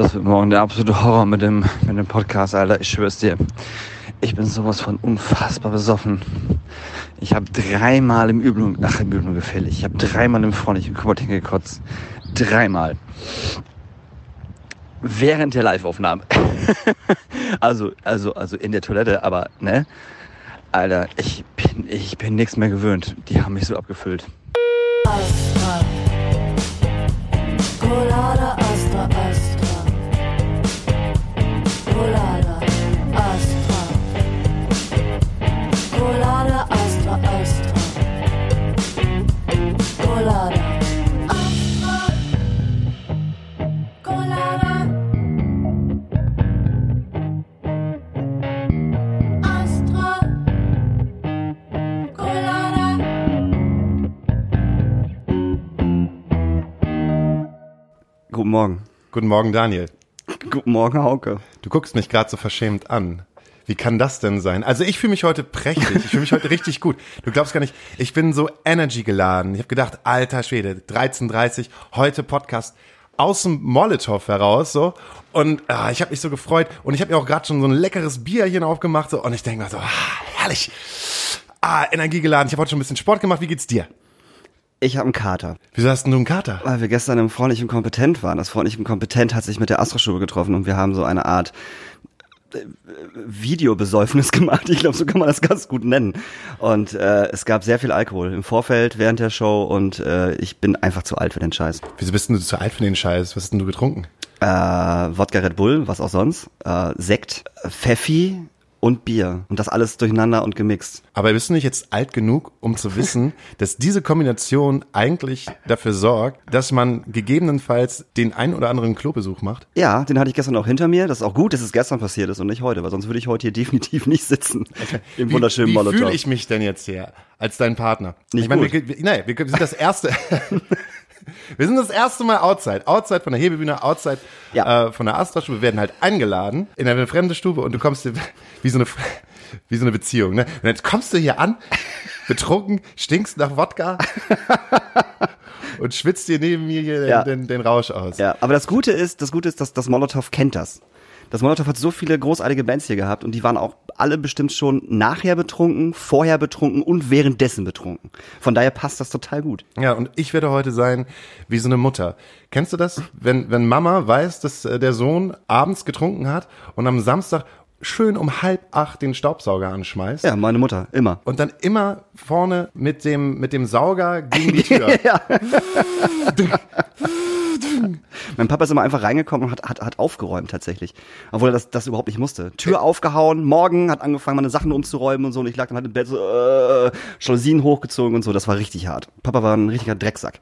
das wird morgen der absolute Horror mit dem, mit dem Podcast, Alter. Ich schwör's dir. Ich bin sowas von unfassbar besoffen. Ich habe dreimal im Übung, ach im Übung gefällig. Ich habe dreimal im freundlichen Kubert hingekotzt. Dreimal. Während der Live-Aufnahme. also, also, also in der Toilette, aber, ne? Alter, ich bin, ich bin nichts mehr gewöhnt. Die haben mich so abgefüllt. Colada Guten Morgen. Guten Morgen, Daniel. Guten Morgen, Hauke. Du guckst mich gerade so verschämt an. Wie kann das denn sein? Also ich fühle mich heute prächtig. Ich fühle mich heute richtig gut. Du glaubst gar nicht, ich bin so Energy geladen. Ich habe gedacht, alter Schwede, 13.30 heute Podcast aus dem Molotow heraus so und ah, ich habe mich so gefreut und ich habe mir auch gerade schon so ein leckeres Bierchen aufgemacht so und ich denke mir so, ah, herrlich. Ah, Energie geladen. Ich habe heute schon ein bisschen Sport gemacht. Wie geht's dir? Ich habe einen Kater. Wieso hast denn du einen Kater? Weil wir gestern im Freundlichen Kompetent waren. Das Freundlichen Kompetent hat sich mit der Astra-Stube getroffen und wir haben so eine Art äh, Videobesäufnis gemacht. Ich glaube, so kann man das ganz gut nennen. Und äh, es gab sehr viel Alkohol im Vorfeld, während der Show und äh, ich bin einfach zu alt für den Scheiß. Wieso bist denn du zu alt für den Scheiß? Was hast denn du getrunken? Äh, Wodka Red Bull, was auch sonst, äh, Sekt, Pfeffi und Bier. Und das alles durcheinander und gemixt. Aber bist du nicht jetzt alt genug, um zu wissen, dass diese Kombination eigentlich dafür sorgt, dass man gegebenenfalls den ein oder anderen Klobesuch macht? Ja, den hatte ich gestern auch hinter mir. Das ist auch gut, dass es gestern passiert ist und nicht heute, weil sonst würde ich heute hier definitiv nicht sitzen. Im wunderschönen wie, wie Molotow. fühle ich mich denn jetzt hier als dein Partner? Nicht ich meine, wir, wir, nein, wir sind das erste. Wir sind das erste Mal outside. Outside von der Hebebühne, outside Ja. äh, von der Astra-Stube. Wir werden halt eingeladen in eine fremde Stube und du kommst dir wie so eine, wie so eine Beziehung. Ne? Und jetzt kommst du hier an, betrunken, stinkst nach Wodka und schwitzt dir neben mir hier Ja. den, den, den Rausch aus. Ja, aber das Gute ist, das Gute ist, dass das Molotow kennt das. Das Molotow hat so viele großartige Bands hier gehabt und die waren auch alle bestimmt schon nachher betrunken, vorher betrunken und währenddessen betrunken. Von daher passt das total gut. Ja, und ich werde heute sein wie so eine Mutter. Kennst du das? Wenn, wenn Mama weiß, dass äh, der Sohn abends getrunken hat und am Samstag schön um halb acht den Staubsauger anschmeißt Ja, meine Mutter, immer. und dann immer vorne mit dem, mit dem Sauger gegen die Tür. Mein Papa ist immer einfach reingekommen und hat, hat, hat aufgeräumt tatsächlich. Obwohl er das, das überhaupt nicht musste. Tür aufgehauen, morgen hat angefangen, meine Sachen umzuräumen und so. Und ich lag dann halt im Bett so, äh, Jalousien hochgezogen und so. Das war richtig hart. Papa war ein richtiger Drecksack.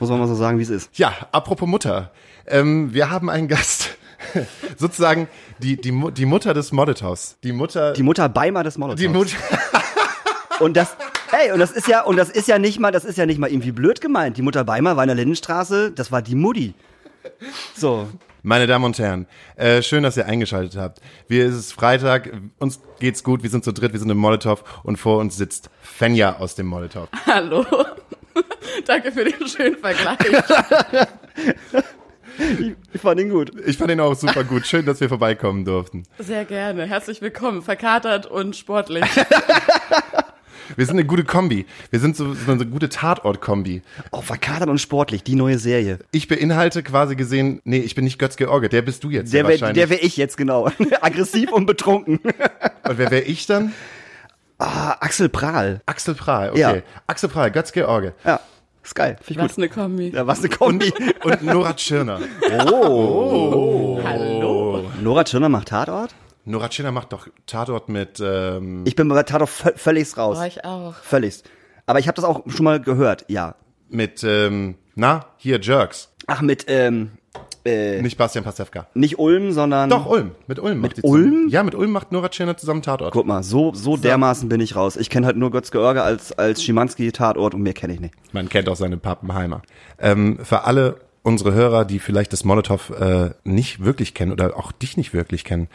Muss man mal so sagen, wie es ist. Ja, apropos Mutter. Ähm, wir haben einen Gast. Sozusagen die, die, die Mutter des Molotovs. Die Mutter. Die Mutter Beimer des Molotows. die Mutter. Und das, ey, und das ist ja, und das ist ja nicht mal, das ist ja nicht mal irgendwie blöd gemeint. Die Mutter Beimer war in der Lindenstraße, das war die Mutti. So. Meine Damen und Herren, äh, schön, dass ihr eingeschaltet habt. Wir es ist Freitag, uns geht's gut, wir sind zu dritt, wir sind im Molotow und vor uns sitzt Fenja aus dem Molotow. Hallo. Danke für den schönen Vergleich. Ich fand ihn gut. Ich fand ihn auch super gut. Schön, dass wir vorbeikommen durften. Sehr gerne. Herzlich willkommen. Verkatert und sportlich. Wir sind eine gute Kombi. Wir sind so, so eine gute Tatort-Kombi. Oh, verkadert und sportlich, die neue Serie. Ich beinhalte quasi gesehen, nee, ich bin nicht Götz George, der bist du jetzt Der ja wäre wahrscheinlich. der wär ich jetzt, genau. Aggressiv und betrunken. und wer wäre ich dann? Ah, Axel Prahl. Axel Prahl, okay. Ja. Axel Prahl, Götz George. Ja, ist geil. Finde ich Was gut. eine Kombi. Ja, was eine Kombi. Und Nora Tschirner. Hallo. Nora Tschirner macht Tatort? Nora Tschirner macht doch Tatort mit, ähm, Ich bin bei Tatort vö- völligst raus. War ich auch. Völligst. Aber ich habe das auch schon mal gehört, ja. mit, ähm, na, hier Jerks. Ach, mit, ähm, äh, Nicht Bastian Pastewka. nicht Ulm, sondern... Doch, Ulm. Mit Ulm macht die Ulm? Zusammen. Ja, mit Ulm macht Nora Tschirner zusammen Tatort. Guck mal, so, so dermaßen bin ich raus. Ich kenne halt nur Götz George als, als Schimanski-Tatort und mehr kenne ich nicht. Man kennt auch seine Pappenheimer. Ähm, für alle unsere Hörer, die vielleicht das Molotow äh, nicht wirklich kennen oder auch dich nicht wirklich kennen,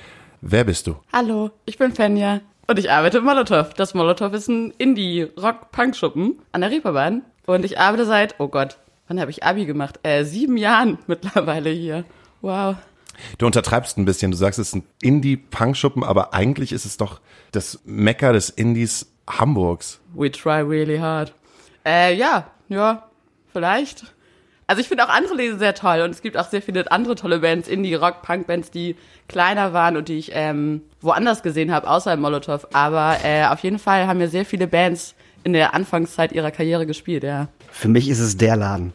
wer bist du? Hallo. Ich bin Fenja. Und ich arbeite im Molotow. Das Molotow ist ein Indie-Rock-Punk-Schuppen an der Reeperbahn. Und ich arbeite seit, oh Gott, wann habe ich Abi gemacht? Äh, sieben Jahren mittlerweile hier. Wow. Du untertreibst ein bisschen. Du sagst, es ist ein Indie-Punkschuppen, aber eigentlich ist es doch das Mecker des Indies Hamburgs. We try really hard. Äh, ja, ja, vielleicht. Also ich finde auch andere Lesen sehr toll und es gibt auch sehr viele andere tolle Bands, Indie-Rock-Punk-Bands, die kleiner waren und die ich ähm, woanders gesehen habe, außer im Molotow. Aber äh, auf jeden Fall haben mir sehr viele Bands in der Anfangszeit ihrer Karriere gespielt, ja. Für mich ist es der Laden.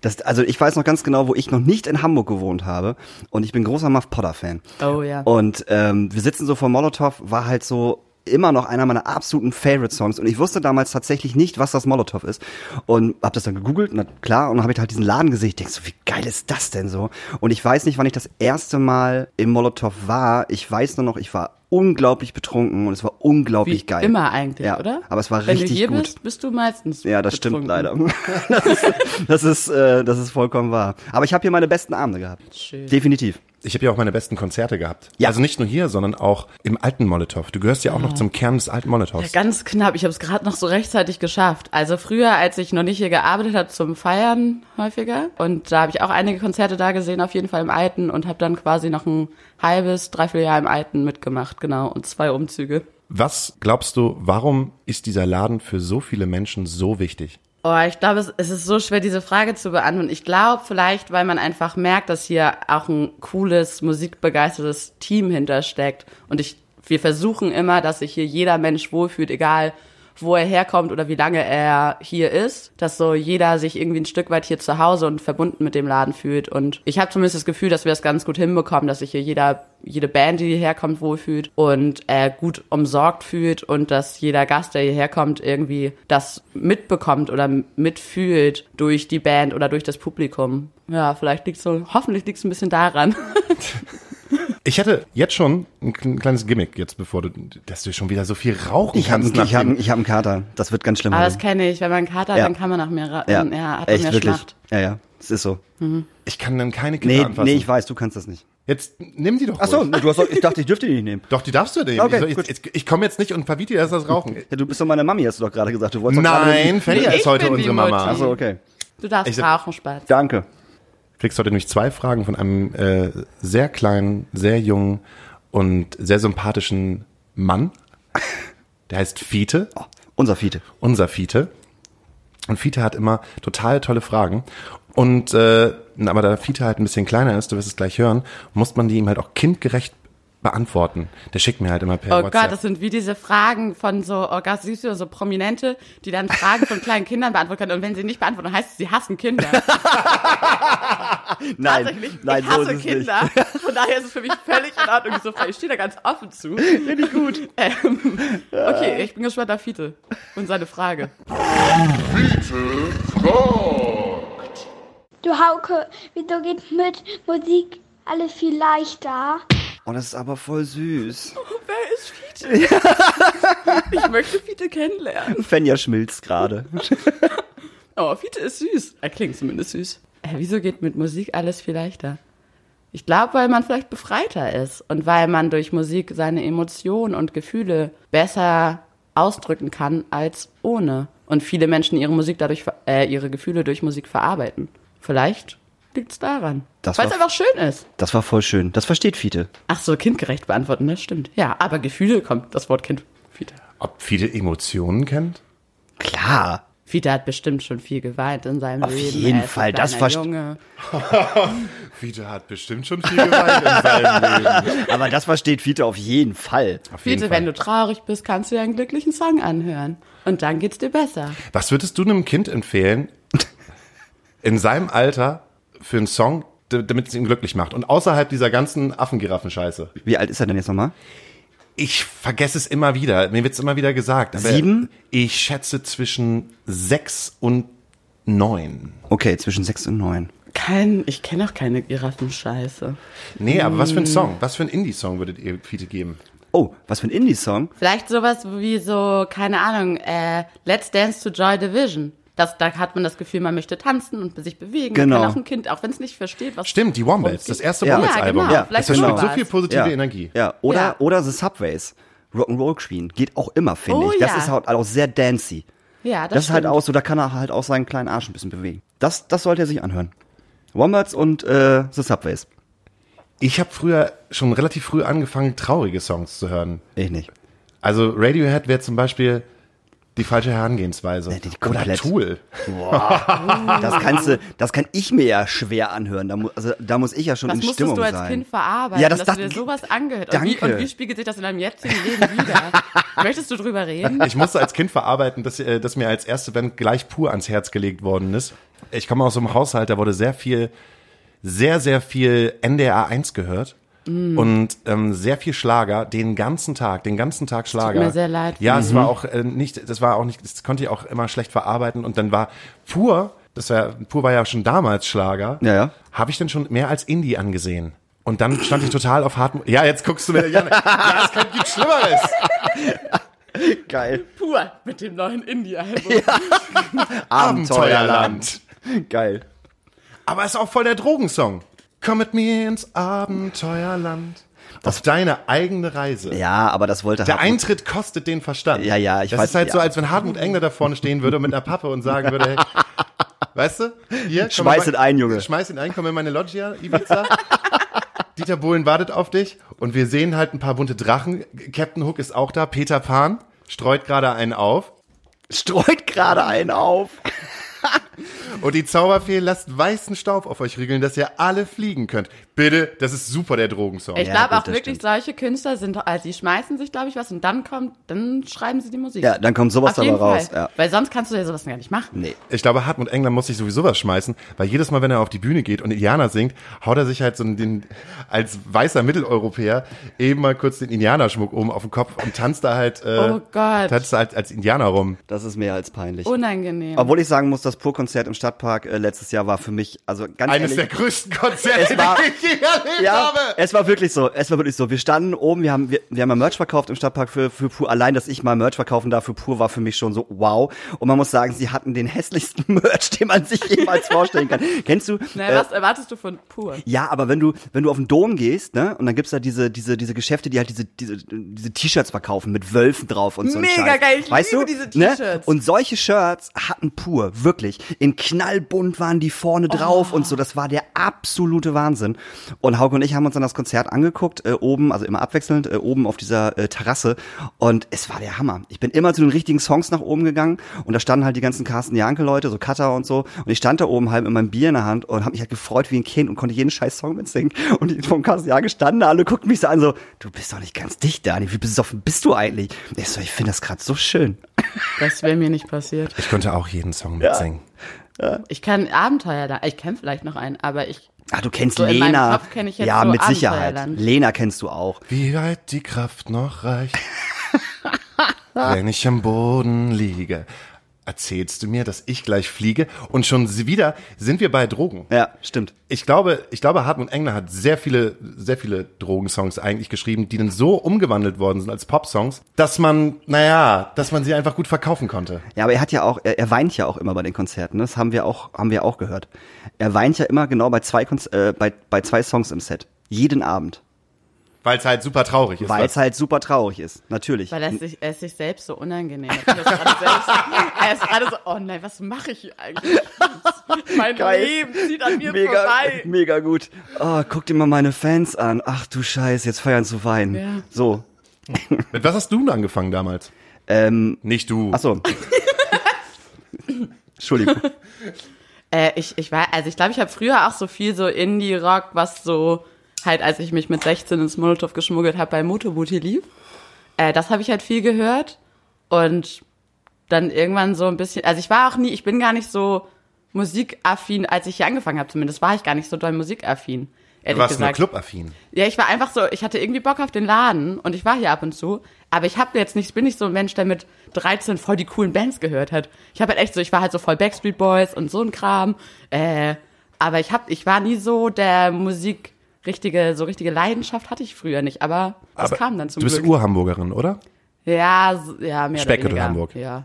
Das, also ich weiß noch ganz genau, wo ich noch nicht in Hamburg gewohnt habe und ich bin großer Muff Potter Fan. Oh ja. Und ähm, wir sitzen so vor Molotow, war halt so immer noch einer meiner absoluten Favorite Songs und ich wusste damals tatsächlich nicht, was das Molotow ist und habe das dann gegoogelt, na klar, und dann habe ich halt diesen Laden gesehen. Ich denk so, wie geil ist das denn so? Und ich weiß nicht, wann ich das erste Mal im Molotow war. Ich weiß nur noch, ich war unglaublich betrunken und es war unglaublich Wie geil. immer eigentlich, ja, oder? Aber es war Wenn richtig du hier gut. bist, bist du meistens Ja, das stimmt betrunken. leider. Das ist, das ist, äh, das ist vollkommen wahr. Aber ich habe hier meine besten Abende gehabt. Schön. Definitiv. Ich habe ja auch meine besten Konzerte gehabt. Ja. Also nicht nur hier, sondern auch im alten Molotow. Du gehörst ja auch noch zum Kern des alten Molotows. Ganz knapp, ich habe es gerade noch so rechtzeitig geschafft. Also früher, als ich noch nicht hier gearbeitet habe, zum Feiern häufiger. Und da habe ich auch einige Konzerte da gesehen, auf jeden Fall im Alten. Und habe dann quasi noch ein halbes, dreiviertel Jahr im Alten mitgemacht, genau. Und zwei Umzüge. Was glaubst du, warum ist dieser Laden für so viele Menschen so wichtig? Oh, ich glaube, es, ist so schwer, diese Frage zu beantworten. Ich glaube vielleicht, weil man einfach merkt, dass hier auch ein cooles, musikbegeistertes Team hintersteckt. Und ich, wir versuchen immer, dass sich hier jeder Mensch wohlfühlt, egal wo er herkommt oder wie lange er hier ist, dass so jeder sich irgendwie ein Stück weit hier zu Hause und verbunden mit dem Laden fühlt. Und ich habe zumindest das Gefühl, dass wir das ganz gut hinbekommen, dass sich hier jeder, jede Band, die hierher kommt, wohlfühlt und äh, gut umsorgt fühlt und dass jeder Gast, der hierher kommt, irgendwie das mitbekommt oder mitfühlt durch die Band oder durch das Publikum. Ja, vielleicht liegt so, hoffentlich liegt es ein bisschen daran. Ich hätte jetzt schon ein kle- kleines Gimmick, jetzt bevor du, dass du schon wieder so viel rauchen Ich habe kannst. ich hab, nachdem- ich hab einen Kater. Das wird ganz schlimm. Aber das heute. kenne ich, wenn man einen Kater hat, Ja. dann kann man nach mehr, ra- ja, ja, hat echt mehr wirklich. Schlacht. Ja, ja, es ist so. ich kann dann keine Kinder Nee, anfassen. nee, ich weiß, du kannst das nicht. Jetzt nimm die doch Ach so, du hast, doch- ich dachte, ich dürfte die nicht nehmen. Doch, die darfst du nehmen. Okay, ich soll- gut. ich ich komme jetzt nicht und verbiete dir erst das Rauchen. Ja, du bist doch meine Mami, hast du doch gerade gesagt. Du wolltest Nein, Ich ist heute unsere Mama. Ach so, okay. Du darfst Ich- rauchen, Spatz. Danke. Kriegst heute nämlich zwei Fragen von einem äh, sehr kleinen, sehr jungen und sehr sympathischen Mann. Der heißt Fiete, Oh, unser Fiete. unser Fiete. Und Fiete hat immer total tolle Fragen. Und äh, aber da Fiete halt ein bisschen kleiner ist, du wirst es gleich hören, muss man die ihm halt auch kindgerecht beantworten. Der schickt mir halt immer per Oh WhatsApp. Gott, das sind wie diese Fragen von so, oh Gott, siehst du, so Prominente, die dann Fragen von kleinen Kindern beantworten können. Und wenn sie nicht beantworten, heißt es, sie hassen Kinder. Nein, nein, ich so hasse ist es Kinder. Von daher ist es für mich völlig in Ordnung, Frage. Ich stehe da ganz offen zu. Finde ich gut. Ähm, okay, ich bin gespannt auf Fiete und seine Frage. Du Hauke, wieso geht mit Musik alles viel leichter? Oh, das ist aber voll süß. Wer ist Fiete? ich möchte Fiete kennenlernen. Fenja schmilzt gerade. Oh, Fiete ist süß. Er klingt zumindest süß. Äh, wieso geht mit Musik alles viel leichter? Ich glaube, weil man vielleicht befreiter ist und weil man durch Musik seine Emotionen und Gefühle besser ausdrücken kann als ohne. Und viele Menschen ihre Musik dadurch, ver- äh, ihre Gefühle durch Musik verarbeiten. Vielleicht liegt's daran. Das Weil es einfach schön ist. Das war voll schön. Das versteht Fiete. Ach so, kindgerecht beantworten, das stimmt. Ja, aber Gefühle kommt das Wort Kind. Fiete. Ob Fiete Emotionen kennt? Klar. Fiete hat bestimmt schon viel geweint in seinem Auf Leben. jeden ist ein Fall, das kleiner verst- Junge. Fiete hat bestimmt schon viel geweint in seinem Leben. Aber das versteht Fiete auf jeden Fall. Auf jeden Fiete, Fall. wenn du traurig bist, kannst du dir einen glücklichen Song anhören. Und dann geht's dir besser. Was würdest du einem Kind empfehlen, in seinem Alter für einen Song, damit es ihn glücklich macht? Und außerhalb dieser ganzen Affengiraffen-Scheiße. Wie alt ist er denn jetzt nochmal? Ich vergesse es immer wieder. Mir wird's immer wieder gesagt. Aber Sieben? Ich schätze zwischen sechs und neun. Okay, zwischen sechs und neun. Kein, ich kenne auch keine Giraffenscheiße. Nee, aber was für ein Song? Was für ein Indie-Song würdet ihr Fiete geben? Oh, was für ein Indie-Song. Vielleicht sowas wie so, keine Ahnung, äh, Let's Dance to Joy Division. Das, da hat man das Gefühl, man möchte tanzen und sich bewegen. Genau. Man kann auch ein Kind, auch wenn es nicht versteht, was. Stimmt, die Wombats. Das erste. Ja, Wombats-Album. genau. Ja, Vielleicht Das versprüht sowas. so viel positive ja. Energie. Ja, oder, Ja. oder The Subways. Rock'n'Roll Queen. Geht auch immer, finde Oh ich. Das ja. ist halt auch sehr dancey. Ja, das, Das, ist halt stimmt. auch so, da kann er halt auch seinen kleinen Arsch ein bisschen bewegen. Das, das sollte er sich anhören. Wombats und äh, The Subways. Ich habe früher schon relativ früh angefangen, traurige Songs zu hören. Ich nicht. Also Radiohead wäre zum Beispiel die falsche Herangehensweise. Nee, die Oder. Tool. Das kannst du, das kann ich mir ja schwer anhören. Da, mu also, da muss ich ja schon Das in musstest Stimmung du als sein. Kind verarbeiten, Ja, das dass dachte- du dir sowas angehört. Und wie, Danke. und wie spiegelt sich das in deinem jetzigen Leben wieder? Möchtest du drüber reden? Ich musste als Kind verarbeiten, dass, äh, dass mir als erste Band gleich pur ans Herz gelegt worden ist. Ich komme aus so einem Haushalt, da wurde sehr viel, sehr, sehr viel NDR 1 gehört. Mm. Und ähm, sehr viel Schlager, den ganzen Tag, den ganzen Tag Schlager. mir sehr leid. Ja, es war auch äh, nicht, das war auch nicht, das konnte ich auch immer schlecht verarbeiten. Und dann war pur, das war, pur war ja schon damals Schlager. Ja, ja. Habe ich dann schon mehr als Indie angesehen. Und dann stand ich total auf Hartmut. Ja, jetzt guckst du mir Jan. Ja, es kann, gibt Schlimmeres. Geil. Pur mit dem neuen Indie-Album. Abenteuerland. Geil. Aber ist auch voll der Drogensong. Komm mit mir ins Abenteuerland. Auf deine eigene Reise. Ja, aber das wollte Der Hartmut- Eintritt kostet den Verstand. Ja, ja, ich das weiß- ist halt so, ja. als wenn Hartmut Engler da vorne stehen würde mit einer Pappe und sagen würde, hey, weißt du, hier, Schmeiß ihn ein, Junge. Schmeiß ihn ein, komm in meine Loggia, Ibiza. Dieter Bohlen wartet auf dich und wir sehen halt ein paar bunte Drachen. Captain Hook ist auch da, Peter Pan streut gerade einen auf. streut gerade einen auf. Und die Zauberfee lasst weißen Staub auf euch riegeln, dass ihr alle fliegen könnt. Bitte, das ist super, der Drogensong. Ich Ja, glaube gut, auch wirklich, stimmt. solche Künstler sind, also die schmeißen sich, glaube ich, was und dann kommt, dann schreiben sie die Musik. Ja, dann kommt sowas dabei raus. Ja. Weil sonst kannst du ja sowas gar nicht machen. Nee. Ich glaube, Hartmut Engler muss sich sowieso was schmeißen, weil jedes Mal, wenn er auf die Bühne geht und Indianer singt, haut er sich halt so den, als weißer Mitteleuropäer eben mal kurz den Indianerschmuck oben auf den Kopf und tanzt da halt, äh, Oh Gott. tanzt da halt als Indianer rum. Das ist mehr als peinlich. Unangenehm. Obwohl ich sagen muss, das Pur-Konzert im Stadtpark äh, letztes Jahr war für mich, also ganz Eines ehrlich, der größten Konzerte, Es war- die ich je erlebt ja, habe. es war wirklich so. Es war wirklich so. Wir standen oben, wir haben, wir, wir haben ja Merch verkauft im Stadtpark für, für Pur. Allein, dass ich mal Merch verkaufen darf für Pur, war für mich schon so wow. Und man muss sagen, sie hatten den hässlichsten Merch, den man sich jemals vorstellen kann. Kennst du? Na, äh, was erwartest du von pur? ja, aber wenn du, wenn du auf den Dom gehst, ne, und dann gibt's da diese, diese, diese Geschäfte, die halt diese, diese, diese T-Shirts verkaufen mit Wölfen drauf und so. ein Mega geil, ich weißt liebe du? diese Ne? T-Shirts. Und solche Shirts hatten pur, wirklich. In knallbunt waren die vorne drauf und Oh. so. Das war der absolute Wahnsinn. Und Hauke und ich haben uns dann das Konzert angeguckt, äh, oben, also immer abwechselnd, äh, oben auf dieser äh, Terrasse. Und es war der Hammer. Ich bin immer zu den richtigen Songs nach oben gegangen und da standen halt die ganzen Carsten Janke-Leute, so Cutter und so. Und ich stand da oben halt mit meinem Bier in der Hand und habe mich halt gefreut wie ein Kind und konnte jeden scheiß Song mitsingen. Und die vom Carsten Janke standen da, alle guckten mich so an, so, du bist doch nicht ganz dicht, Dani. Wie besoffen bist du eigentlich? Ich so, ich finde das gerade so schön. Das wäre mir nicht passiert. Ich könnte auch jeden Song mitsingen. Ich kann Abenteuerland, ich kenne vielleicht noch einen, aber ich, Ah, du kennst So Lena. Kopf kenn ich jetzt ja, so mit Sicherheit. Lena kennst du auch. Wie weit die Kraft noch reicht, wenn ich am Boden liege. Erzählst du mir, dass ich gleich fliege? Und schon wieder sind wir bei Drogen. Ja, stimmt. Ich glaube, ich glaube, Hartmut Engler hat sehr viele, sehr viele Drogensongs eigentlich geschrieben, die dann so umgewandelt worden sind als Popsongs, dass man, naja, dass man sie einfach gut verkaufen konnte. Ja, aber er hat ja auch, er, er weint ja auch immer bei den Konzerten. ne? Das haben wir auch, haben wir auch gehört. Er weint ja immer genau bei zwei, Konz äh, bei, bei zwei Songs im Set. Jeden Abend. Weil es halt super traurig ist. Weil es halt super traurig ist. Natürlich. weil er sich, er ist sich selbst so unangenehm. Er ist gerade er ist gerade so, oh nein, was mache ich hier eigentlich? Mein Geil. Leben zieht an mir mega, vorbei. mega gut. Oh, guck dir mal meine Fans an. Ach du Scheiß, jetzt feiern zu weinen. Ja. So. Mit was hast du denn angefangen damals? Ähm, Nicht du. ach so. Entschuldigung. Äh, ich, ich war, also ich glaube, ich habe früher auch so viel so Indie-Rock, was so halt, als ich mich mit 16 ins Molotow geschmuggelt habe, bei Motobuti lief. Äh, das habe ich halt viel gehört und dann irgendwann so ein bisschen, also ich war auch nie, ich bin gar nicht so musikaffin, als ich hier angefangen habe zumindest, war ich gar nicht so doll musikaffin. du warst nur gesagt. clubaffin. Ja, ich war einfach so, ich hatte irgendwie Bock auf den Laden und ich war hier ab und zu, aber ich habe jetzt nicht, ich bin nicht so ein Mensch, der mit 13 voll die coolen Bands gehört hat. Ich habe halt echt so, ich war halt so voll Backstreet Boys und so ein Kram, äh, aber ich hab, ich war nie so der Musik richtige, so richtige Leidenschaft hatte ich früher nicht, aber das Aber kam dann zum Du bist Glück. Urhamburgerin, oder? ja, ja, mehr Speckgürtel oder weniger. Hamburg. Ja.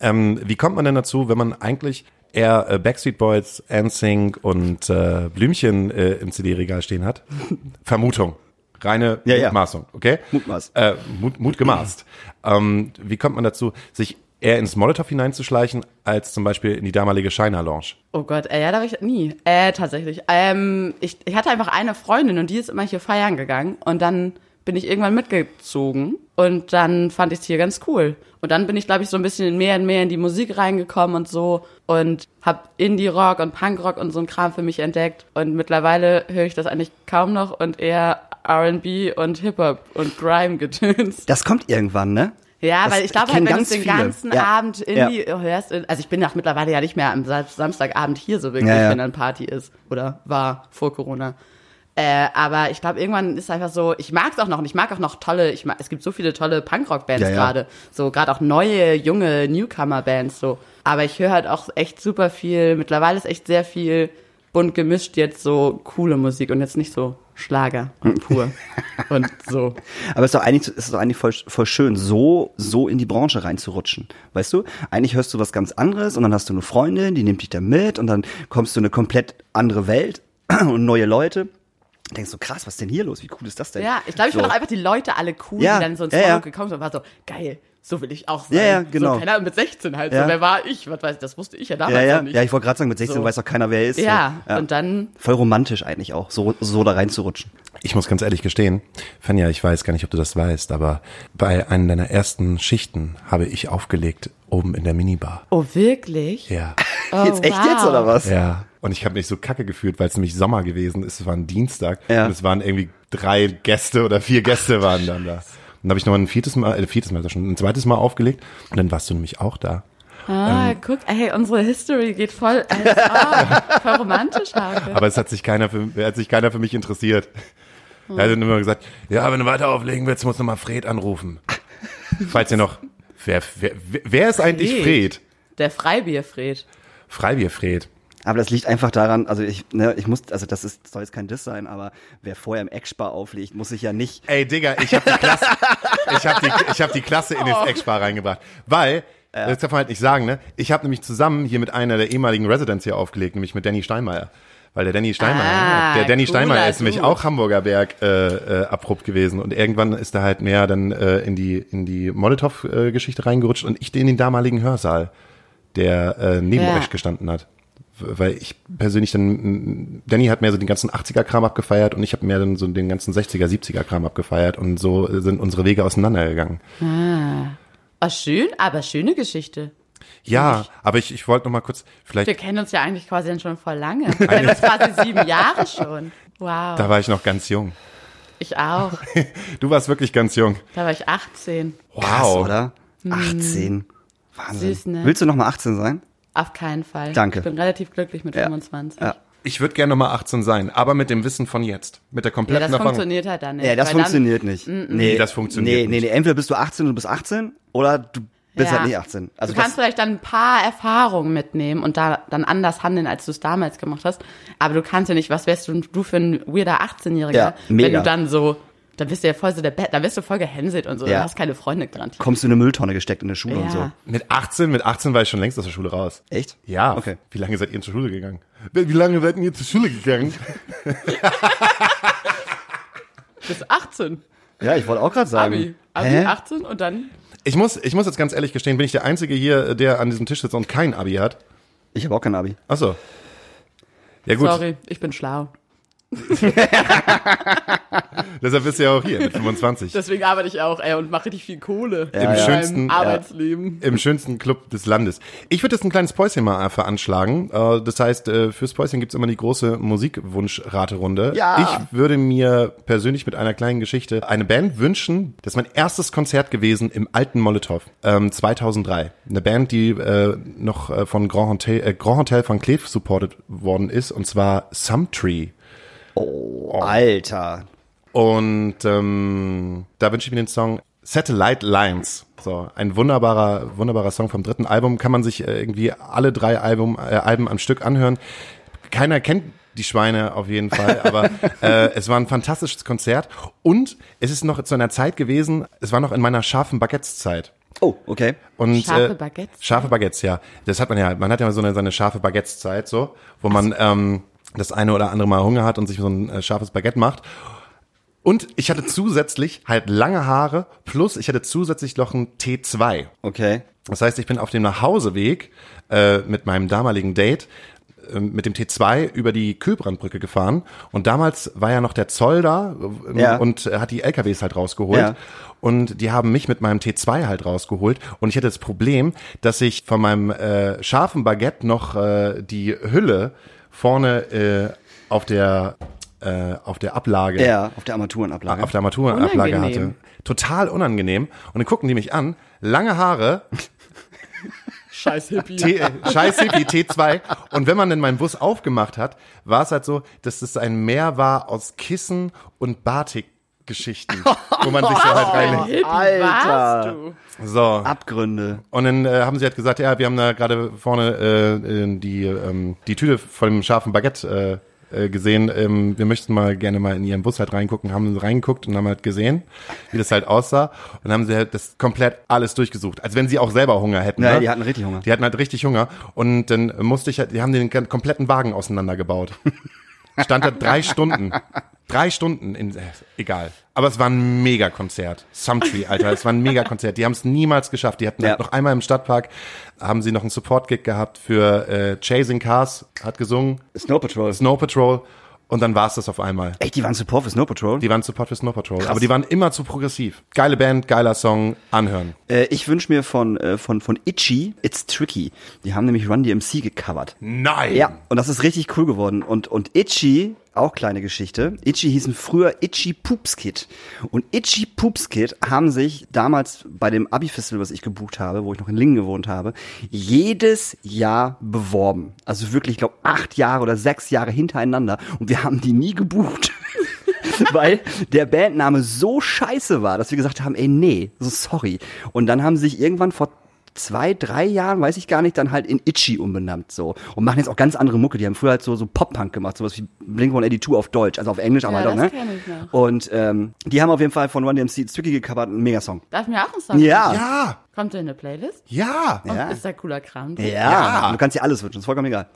Ähm, wie kommt man denn dazu, wenn man eigentlich eher äh, Backstreet Boys, NSYNC und äh, Blümchen äh, im CD-Regal stehen hat? Vermutung. Reine Ja, ja. Mutmaßung, okay? Mutmaß. Äh, Mut, Mut gemaßt. ähm, wie kommt man dazu, sich eher ins Molotow hineinzuschleichen, als zum Beispiel in die damalige Shiner Lounge? Oh Gott, äh, ja, da war ich nie. Äh, tatsächlich. Ähm, ich, ich hatte einfach eine Freundin und die ist immer hier feiern gegangen und dann bin ich irgendwann mitgezogen und dann fand ich es hier ganz cool. Und dann bin ich, glaube ich, so ein bisschen mehr und mehr in die Musik reingekommen und so und hab Indie-Rock und Punk-Rock und so ein Kram für mich entdeckt. Und mittlerweile höre ich das eigentlich kaum noch und eher R&B und Hip-Hop und Grime-Gedöns. Das kommt irgendwann, ne? Ja, Das weil ich glaube halt, wenn du den viele. ganzen Ja. Abend Indie hörst, also ich bin auch mittlerweile ja nicht mehr am Sa- Samstagabend hier so wirklich, Ja, ja. wenn dann Party ist oder war vor Corona. Äh, aber ich glaube, irgendwann ist einfach so, ich mag es auch noch und ich mag auch noch tolle, ich mag, es gibt so viele tolle Punkrock-Bands Ja, ja. gerade, so gerade auch neue, junge Newcomer-Bands so. Aber ich höre halt auch echt super viel, mittlerweile ist echt sehr viel bunt gemischt jetzt so coole Musik und jetzt nicht so Schlager und pur und so. Aber es ist doch eigentlich, es ist doch eigentlich voll, voll schön, so, so in die Branche reinzurutschen. Weißt du? Eigentlich hörst du was ganz anderes und dann hast du eine Freundin, die nimmt dich da mit und dann kommst du in eine komplett andere Welt und neue Leute. Denkst du, krass, was ist denn hier los? Wie cool ist das denn? Ja, ich glaube, ich so. fand auch einfach die Leute alle cool, Ja, die dann so ins ja, Forum ja. gekommen sind und war so, geil, so will ich auch sein. Ja, ja, genau. So, keine Ahnung, mit 16 halt. Ja. So, wer war ich? Was weiß ich, das wusste ich ja damals Ja, ja, nicht. ja, ich wollte gerade sagen, mit 16 So. weiß doch keiner, wer er ist. Ja, so. und dann, Voll romantisch eigentlich auch, so, so da reinzurutschen. Ich muss ganz ehrlich gestehen, Fanja, ich weiß gar nicht, ob du das weißt, aber bei einer deiner ersten Schichten habe ich aufgelegt oben in der Minibar. oh wirklich? Ja. Oh, jetzt echt wow. jetzt oder was? Ja. Und ich habe mich so kacke gefühlt, weil es nämlich Sommer gewesen ist. Es war ein Dienstag Ja. und es waren irgendwie drei Gäste oder vier Gäste waren dann da. Dann habe ich noch ein viertes Mal, äh, viertes Mal, schon ein zweites Mal aufgelegt und dann warst du nämlich auch da. Ah, Ähm. guck, ey, unsere History geht voll, als, oh, voll romantisch Hauke. Aber es hat sich keiner für, hat sich keiner für mich interessiert. Er hat dann immer gesagt, ja, wenn du weiter auflegen willst, musst du mal Fred anrufen. Falls ihr noch, wer, wer, wer ist eigentlich Fred. Fred? Der Freibierfred. Freibier Fred. Aber das liegt einfach daran, also ich, ne, ich muss, also das ist, soll jetzt kein Diss sein, aber wer vorher im Eckspar auflegt, muss sich ja nicht. Ey, Digga, ich hab die Klasse, ich hab die, ich hab die Klasse in Oh. den Eckspar reingebracht. Weil, das darf man halt nicht sagen, ne? Ich habe nämlich zusammen hier mit einer der ehemaligen Residents hier aufgelegt, nämlich mit Danny Steinmeier. Weil der Danny Steinmeier, Ah, der Danny Steinmeier ist nämlich auch Hamburger Berg äh, äh, abrupt gewesen und irgendwann ist er halt mehr dann äh, in die in die Molotow-Geschichte reingerutscht und ich in den damaligen Hörsaal, der äh, neben Ja. euch gestanden hat. Weil ich persönlich dann, mm, Danny hat mehr so den ganzen 80er-Kram abgefeiert und ich habe mehr dann so den ganzen 60er, 70er-Kram abgefeiert und so sind unsere Wege auseinandergegangen. Oh, schön, aber schöne Geschichte. Ja, aber ich, ich wollte noch mal kurz, vielleicht, Wir kennen uns ja eigentlich quasi dann schon voll lange. Wir kennen uns quasi sieben Jahre schon. Wow. da war ich noch ganz jung. Ich auch. Du warst wirklich ganz jung. Da war ich 18. Krass, oder? 18. Wahnsinn. Süß, ne? Willst du noch mal 18 sein? Auf keinen Fall. Danke. Ich bin relativ glücklich mit Ja. 25. Ja. Ich würde gerne noch mal 18 sein, aber mit dem Wissen von jetzt. Mit der Ja, kompletten das Erfahrung. funktioniert halt dann nicht. Ja, das funktioniert nicht. Nee, das funktioniert nee, nee, nicht. nee, entweder bist du 18 und du bist 18 oder du bist Ja. halt nicht 18. Also du kannst das, vielleicht dann ein paar Erfahrungen mitnehmen und da dann anders handeln, als du es damals gemacht hast. Aber du kannst ja nicht, was wärst du, du für ein weirder 18-Jähriger, Ja, wenn du dann so, dann bist du ja voll so der Bett, dann wirst du voll gehänselt und so, Ja. dann hast du keine Freunde garantiert. kommst du in eine Mülltonne gesteckt in der Schule und so. Ja. Mit 18, mit 18 war ich schon längst aus der Schule raus. Echt? Ja. Okay. Wie lange seid ihr zur Schule gegangen? Wie lange seid ihr zur Schule gegangen? Bis 18. Ja, ich wollte auch gerade sagen. Abi. Abi Hä? 18 und dann, Ich muss, ich muss jetzt ganz ehrlich gestehen, bin ich der Einzige hier, der an diesem Tisch sitzt und kein Abi hat? Ich habe auch kein Abi. Ach so. Ja gut, sorry, ich bin schlau. deshalb bist du ja auch hier mit 25. Deswegen arbeite ich auch, ey, und mache richtig viel Kohle Im in meinem schönsten- Arbeitsleben. Im schönsten Club des Landes. Ich würde jetzt ein kleines Päuschen mal äh, veranschlagen. Äh, Das heißt, äh, fürs Päuschen gibt's immer die große Musikwunsch-Raterunde. Ja. Ich würde mir persönlich mit einer kleinen Geschichte eine Band wünschen. Das ist mein erstes Konzert gewesen im alten Molotow, ähm, 2003. Eine Band, die noch von Grand Hotel, äh, Grand Hotel van Cleef supported worden ist, und zwar Sumtree. Oh, Alter. Und ähm, da wünsche ich mir den Song Satellite Lines. So, ein wunderbarer, wunderbarer Song vom dritten Album. Kann man sich äh, irgendwie alle drei Album, äh, Alben am Stück anhören. Keiner kennt die Schweine auf jeden Fall, aber äh, es war ein fantastisches Konzert. Und es ist noch zu einer Zeit gewesen, es war noch in meiner scharfen Baguettes-Zeit. Oh, okay. Und, Scharfe äh, Baguettes? Scharfe Baguettes, ja. Das hat man ja, man hat ja so eine, seine scharfe Baguettes-Zeit, so, wo man ähm, das eine oder andere Mal Hunger hat und sich so ein äh, scharfes Baguette macht. Und ich hatte zusätzlich halt lange Haare, plus ich hatte zusätzlich noch ein T2. Okay. Das heißt, ich bin auf dem Nachhauseweg äh, mit meinem damaligen Date äh, mit dem T2 über die Kühlbrandbrücke gefahren und damals war ja noch der Zoll da ähm, Ja. und äh, hat die LKWs halt rausgeholt Ja. und die haben mich mit meinem T2 halt rausgeholt und ich hatte das Problem, dass ich von meinem äh, scharfen Baguette noch äh, die Hülle vorne äh, auf der äh, auf der Ablage Ja, auf der Armaturenablage. auf der Armaturenablage hatte. Total unangenehm. Und dann gucken die mich an, lange Haare, Scheiß Hippie. T, äh, scheiß Hippie, T2. Und wenn man dann meinen Bus aufgemacht hat, war es halt so, dass es ein Meer war aus Kissen und Batik-Geschichten, wo man sich so halt reinlegt. Hippie Alter. So. Abgründe. Und dann äh, haben sie halt gesagt, ja, wir haben da gerade vorne äh, äh, die, ähm, die Tüte von dem scharfen Baguette äh, äh, gesehen. Ähm, wir möchten mal gerne mal in ihren Bus halt reingucken. Haben reingeguckt und haben halt gesehen, wie das halt aussah. Und haben sie halt das komplett alles durchgesucht. Als wenn sie auch selber Hunger hätten. Ja, ne? die hatten richtig Hunger. Die hatten halt richtig Hunger. Und dann musste ich halt, die haben den kompletten Wagen auseinandergebaut. Stand da drei Stunden. Drei Stunden in, äh, egal. Aber es war ein Megakonzert. Sumtree, Alter, es war ein Megakonzert. Die haben es niemals geschafft. Die hatten Ja. halt noch einmal im Stadtpark, haben sie noch einen Support-Gig gehabt für äh, Chasing Cars, hat gesungen, Snow Patrol. Snow Patrol und dann war es das auf einmal. Echt, die waren Support für Snow Patrol? Die waren Support für Snow Patrol, aber die waren immer zu progressiv. Geile Band, geiler Song, anhören. Äh, ich wünsche mir von, äh, von, von Itchy, It's Tricky. Die haben nämlich Run DMC gecovert. Nein! Ja, und das ist richtig cool geworden. Und, und Itchy, auch kleine Geschichte, Itchy hießen früher Itchy Poops. Und Itchy Poops haben sich damals bei dem Abi-Festival, was ich gebucht habe, wo ich noch in Lingen gewohnt habe, jedes Jahr beworben. Also wirklich, ich glaube, acht Jahre oder sechs Jahre hintereinander. Und wir haben die nie gebucht. weil der Bandname so scheiße war, dass wir gesagt haben, ey, nee, so sorry. Und dann haben sie sich irgendwann vor zwei, drei Jahren, weiß ich gar nicht, dann halt in Itchy umbenannt so und machen jetzt auch ganz andere Mucke. Die haben früher halt so so Pop-Punk gemacht, sowas wie Blink-182 auf Deutsch, also auf Englisch, aber Ja, halt auch, das ne? ich noch. Und ähm, die haben auf jeden Fall von One DMC Tricky gecovert, ein Megasong. Darf ich mir auch einen Song Ja. Ja! Kommt der in eine Playlist? Ja! Und Ja. ist da cooler Kram drin? Ja, Ja. du kannst dir alles wünschen, ist vollkommen egal.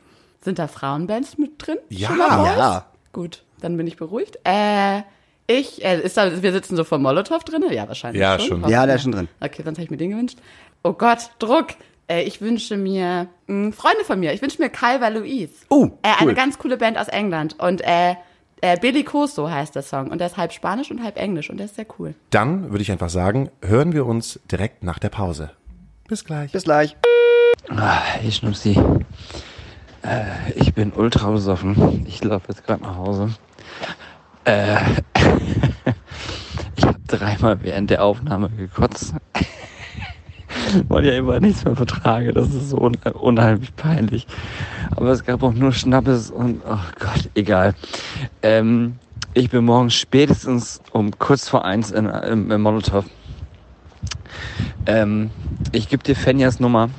Sind da Frauenbands mit drin? Ja. Ja. Gut, dann bin ich beruhigt. Äh, ich, äh, ist da, wir sitzen so vor Molotow drin? Ja, wahrscheinlich Ja, schon. schon. Ja, der ist schon drin. Okay, sonst hätte ich mir den gewünscht. Oh Gott, Druck. Äh, ich wünsche mir mh, Freunde von mir. Ich wünsche mir Calva Louise. Oh, äh, cool. Eine ganz coole Band aus England. Und äh, äh, Billy Coso heißt der Song. Und der ist halb Spanisch und halb Englisch. Und der ist sehr cool. Dann würde ich einfach sagen, hören wir uns direkt nach der Pause. Bis gleich. Bis gleich. Hey Schnupsi. Äh, ich bin ultra besoffen. Ich laufe jetzt gerade nach Hause. Äh, ich habe dreimal während der Aufnahme gekotzt. Weil ich einfach nichts mehr vertrage. Das ist so un unheimlich peinlich. Aber es gab auch nur Schnappes und, oh Gott, egal. Ähm, ich bin morgen spätestens um kurz vor eins in, im, im Molotow. Ähm, ich gebe dir Fenjas Nummer.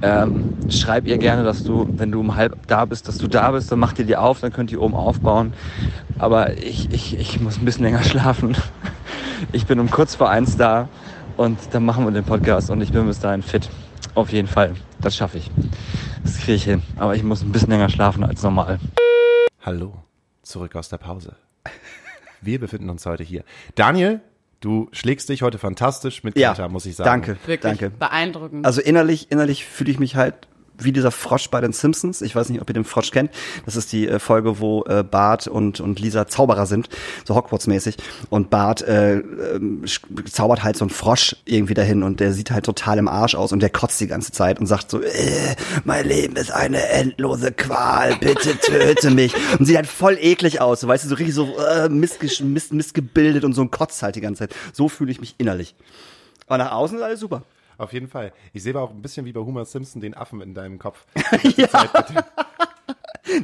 Ähm, schreib ihr gerne, dass du, wenn du um halb da bist, dass du da bist, dann mach dir die auf, dann könnt ihr oben aufbauen. Aber ich, ich, ich muss ein bisschen länger schlafen. Ich bin um kurz vor eins da und dann machen wir den Podcast und ich bin bis dahin fit. Auf jeden Fall. Das schaffe ich. Das kriege ich hin. Aber ich muss ein bisschen länger schlafen als normal. Hallo, zurück aus der Pause. Wir befinden uns heute hier. Daniel, du schlägst dich heute fantastisch mit Ja, Greta, muss ich sagen. danke, Wirklich danke. beeindruckend. Also innerlich, innerlich fühle ich mich halt wie dieser Frosch bei den Simpsons. Ich weiß nicht, ob ihr den Frosch kennt. Das ist die äh, Folge, wo äh, Bart und, und Lisa Zauberer sind, so Hogwarts-mäßig. Und Bart äh, sch- zaubert halt so einen Frosch irgendwie dahin und der sieht halt total im Arsch aus und der kotzt die ganze Zeit und sagt so, äh, mein Leben ist eine endlose Qual, bitte töte mich. Und sieht halt voll eklig aus, so, weißt du, so richtig so äh, missgesch- miss, missgebildet und so ein Kotz halt die ganze Zeit. So fühle ich mich innerlich. Aber nach außen ist alles super. Auf jeden Fall. Ich sehe aber auch ein bisschen wie bei Homer Simpson den Affen in deinem Kopf.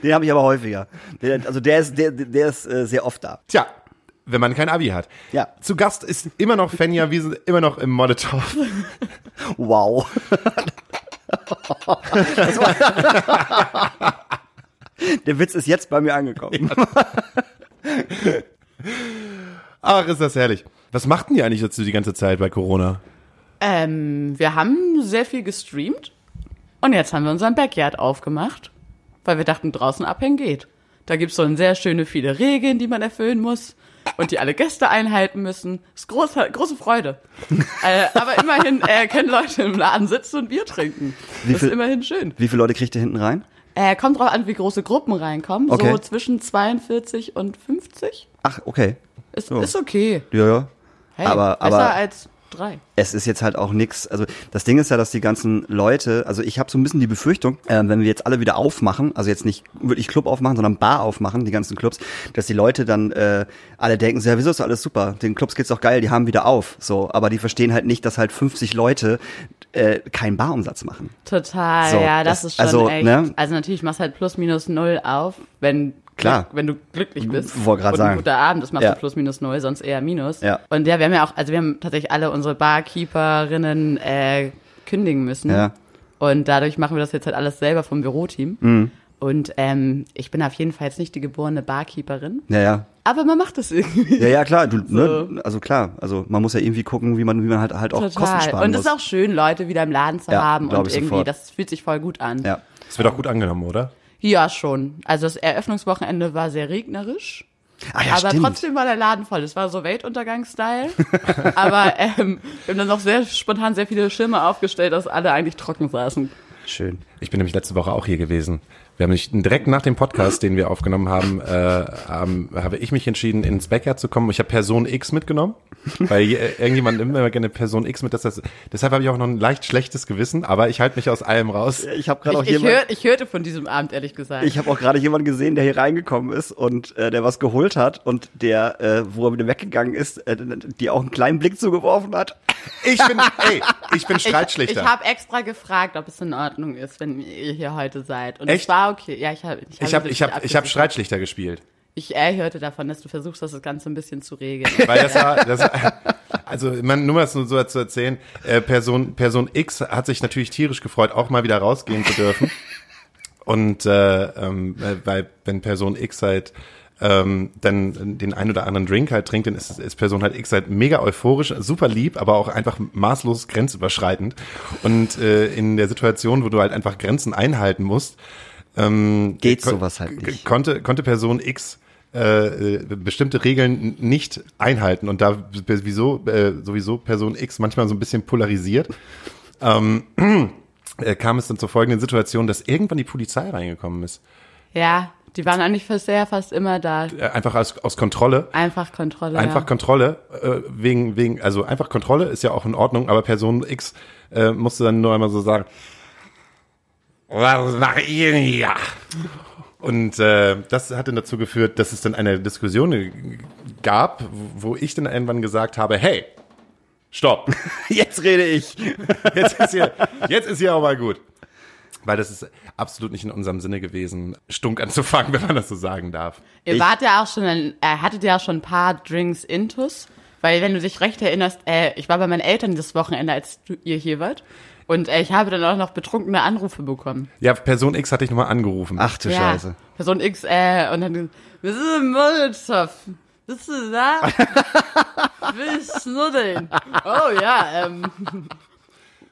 Den habe ich aber häufiger. Der, also der ist, der, der ist äh, sehr oft da. Tja, wenn man kein Abi hat. Ja. Zu Gast ist immer noch Fenja, wir sind immer noch im Molotow. Wow. Der Witz ist jetzt bei mir angekommen. Ach, ist das herrlich. Was machten die eigentlich dazu die ganze Zeit bei Corona? Ähm, wir haben sehr viel gestreamt und jetzt haben wir unseren Backyard aufgemacht, weil wir dachten, draußen abhängen geht. Da gibt's so sehr schöne viele Regeln, die man erfüllen muss. und die alle Gäste einhalten müssen. Das ist große, große Freude. äh, aber immerhin äh, können Leute im Laden sitzen und Bier trinken. Wie das viel- ist immerhin schön. Wie viele Leute kriegt ihr hinten rein? Äh, kommt drauf an, wie große Gruppen reinkommen. Okay. So zwischen 42 und 50. Ach, okay. Ist, So. ist okay. Ja, ja. Hey, Aber- besser aber- als drei. es ist jetzt halt auch nix. Also das Ding ist ja, dass die ganzen Leute, also ich habe so ein bisschen die Befürchtung, äh, wenn wir jetzt alle wieder aufmachen, also jetzt nicht wirklich Club aufmachen, sondern Bar aufmachen, die ganzen Clubs, dass die Leute dann äh, alle denken, so, ja, wieso ist alles super? Den Clubs geht's doch geil, die haben wieder auf. So, aber die verstehen halt nicht, dass halt 50 Leute äh, keinen Barumsatz machen. Total, So, ja, das, das- ist schon also, echt. ne? Also natürlich machst du halt plus minus null auf, wenn Klar. wenn du glücklich bist. Wollte und sagen. ein guter Abend, das machst Ja. du plus minus null, sonst eher minus. Ja. Und ja, wir haben ja auch, also wir haben tatsächlich alle unsere Barkeeperinnen äh, kündigen müssen. Ja. Und dadurch machen wir das jetzt halt alles selber vom Büroteam. Mhm. Und ähm, ich bin auf jeden Fall jetzt nicht die geborene Barkeeperin, Ja, ja. aber man macht es irgendwie. Ja, ja, klar, du, ne, also klar, also man muss ja irgendwie gucken, wie man, wie man halt, halt auch Kosten Total. sparen Und es ist auch schön, Leute wieder im Laden zu Ja, haben und irgendwie, sofort. das fühlt sich voll gut an. ja. Das wird auch gut angenommen, oder? Ja, schon. Also das Eröffnungswochenende war sehr regnerisch. Ah ja, aber stimmt. trotzdem war der Laden voll. Es war so Weltuntergang-Style. aber ähm, wir haben dann noch sehr spontan sehr viele Schirme aufgestellt, dass alle eigentlich trocken saßen. Schön. Ich bin nämlich letzte Woche auch hier gewesen. Wir haben mich direkt nach dem Podcast, den wir aufgenommen haben, äh, ähm, habe ich mich entschieden, ins Backyard zu kommen. Ich habe Person X mitgenommen, weil äh, irgendjemand nimmt immer gerne Person X mit. Das, das, deshalb habe ich auch noch ein leicht schlechtes Gewissen, aber ich halte mich aus allem raus. Ich habe gerade auch Ich, ich, jemand, hör, ich hörte von diesem Abend, ehrlich gesagt. ich habe auch gerade jemanden gesehen, der hier reingekommen ist und äh, der was geholt hat und der, äh, wo er wieder weggegangen ist, äh, die auch einen kleinen Blick zugeworfen hat. Ich bin, ey, ich bin ich, Streitschlichter. ich habe extra gefragt, ob es in Ordnung ist, wenn ihr hier heute seid. Und Echt? es war okay. Ja, ich habe ich das ich hab, ich hab abgesichert. Streitschlichter gespielt. Ich äh, hörte davon, dass du versuchst, das Ganze ein bisschen zu regeln. Weil das war, das, also man, nur mal so so zu erzählen, äh, Person, Person X hat sich natürlich tierisch gefreut, auch mal wieder rausgehen zu dürfen. Und äh, ähm, äh, weil wenn Person X halt ähm, dann den ein oder anderen Drink halt trinkt, dann ist, ist Person halt X halt mega euphorisch, super lieb, aber auch einfach maßlos grenzüberschreitend. Und äh, in der Situation, wo du halt einfach Grenzen einhalten musst, ähm, Geht sowas halt nicht. Konnte, konnte Person X äh, äh, bestimmte Regeln nicht einhalten und da wieso äh, sowieso Person X manchmal so ein bisschen polarisiert, ähm, äh, kam es dann zur folgenden Situation, dass irgendwann die Polizei reingekommen ist. Ja, die waren eigentlich sehr fast immer da. Äh, einfach aus, aus Kontrolle. Einfach Kontrolle. Einfach ja. Kontrolle, äh, wegen, wegen, also einfach Kontrolle ist ja auch in Ordnung, aber Person X äh, musste dann nur einmal so sagen, was macht ihr denn hier? Und äh, das hat dann dazu geführt, dass es dann eine Diskussion gab, wo ich dann irgendwann gesagt habe, hey, stopp, Jetzt rede ich. jetzt ist hier, jetzt ist hier auch mal gut. Weil das ist absolut nicht in unserem Sinne gewesen, stunk anzufangen, wenn man das so sagen darf. Ihr Ich- wart ja auch schon, ein, äh, hattet ja auch schon ein paar Drinks intus, weil wenn du dich recht erinnerst, äh, ich war bei meinen Eltern dieses Wochenende, als du, ihr hier wart. Und äh, ich habe dann auch noch betrunkene Anrufe bekommen. Ja, Person X hatte ich nochmal angerufen. Ach du Scheiße. Person X, äh, und dann, wir sind im Molotow. Bist du da? Will ich knuddeln? Oh ja, ähm.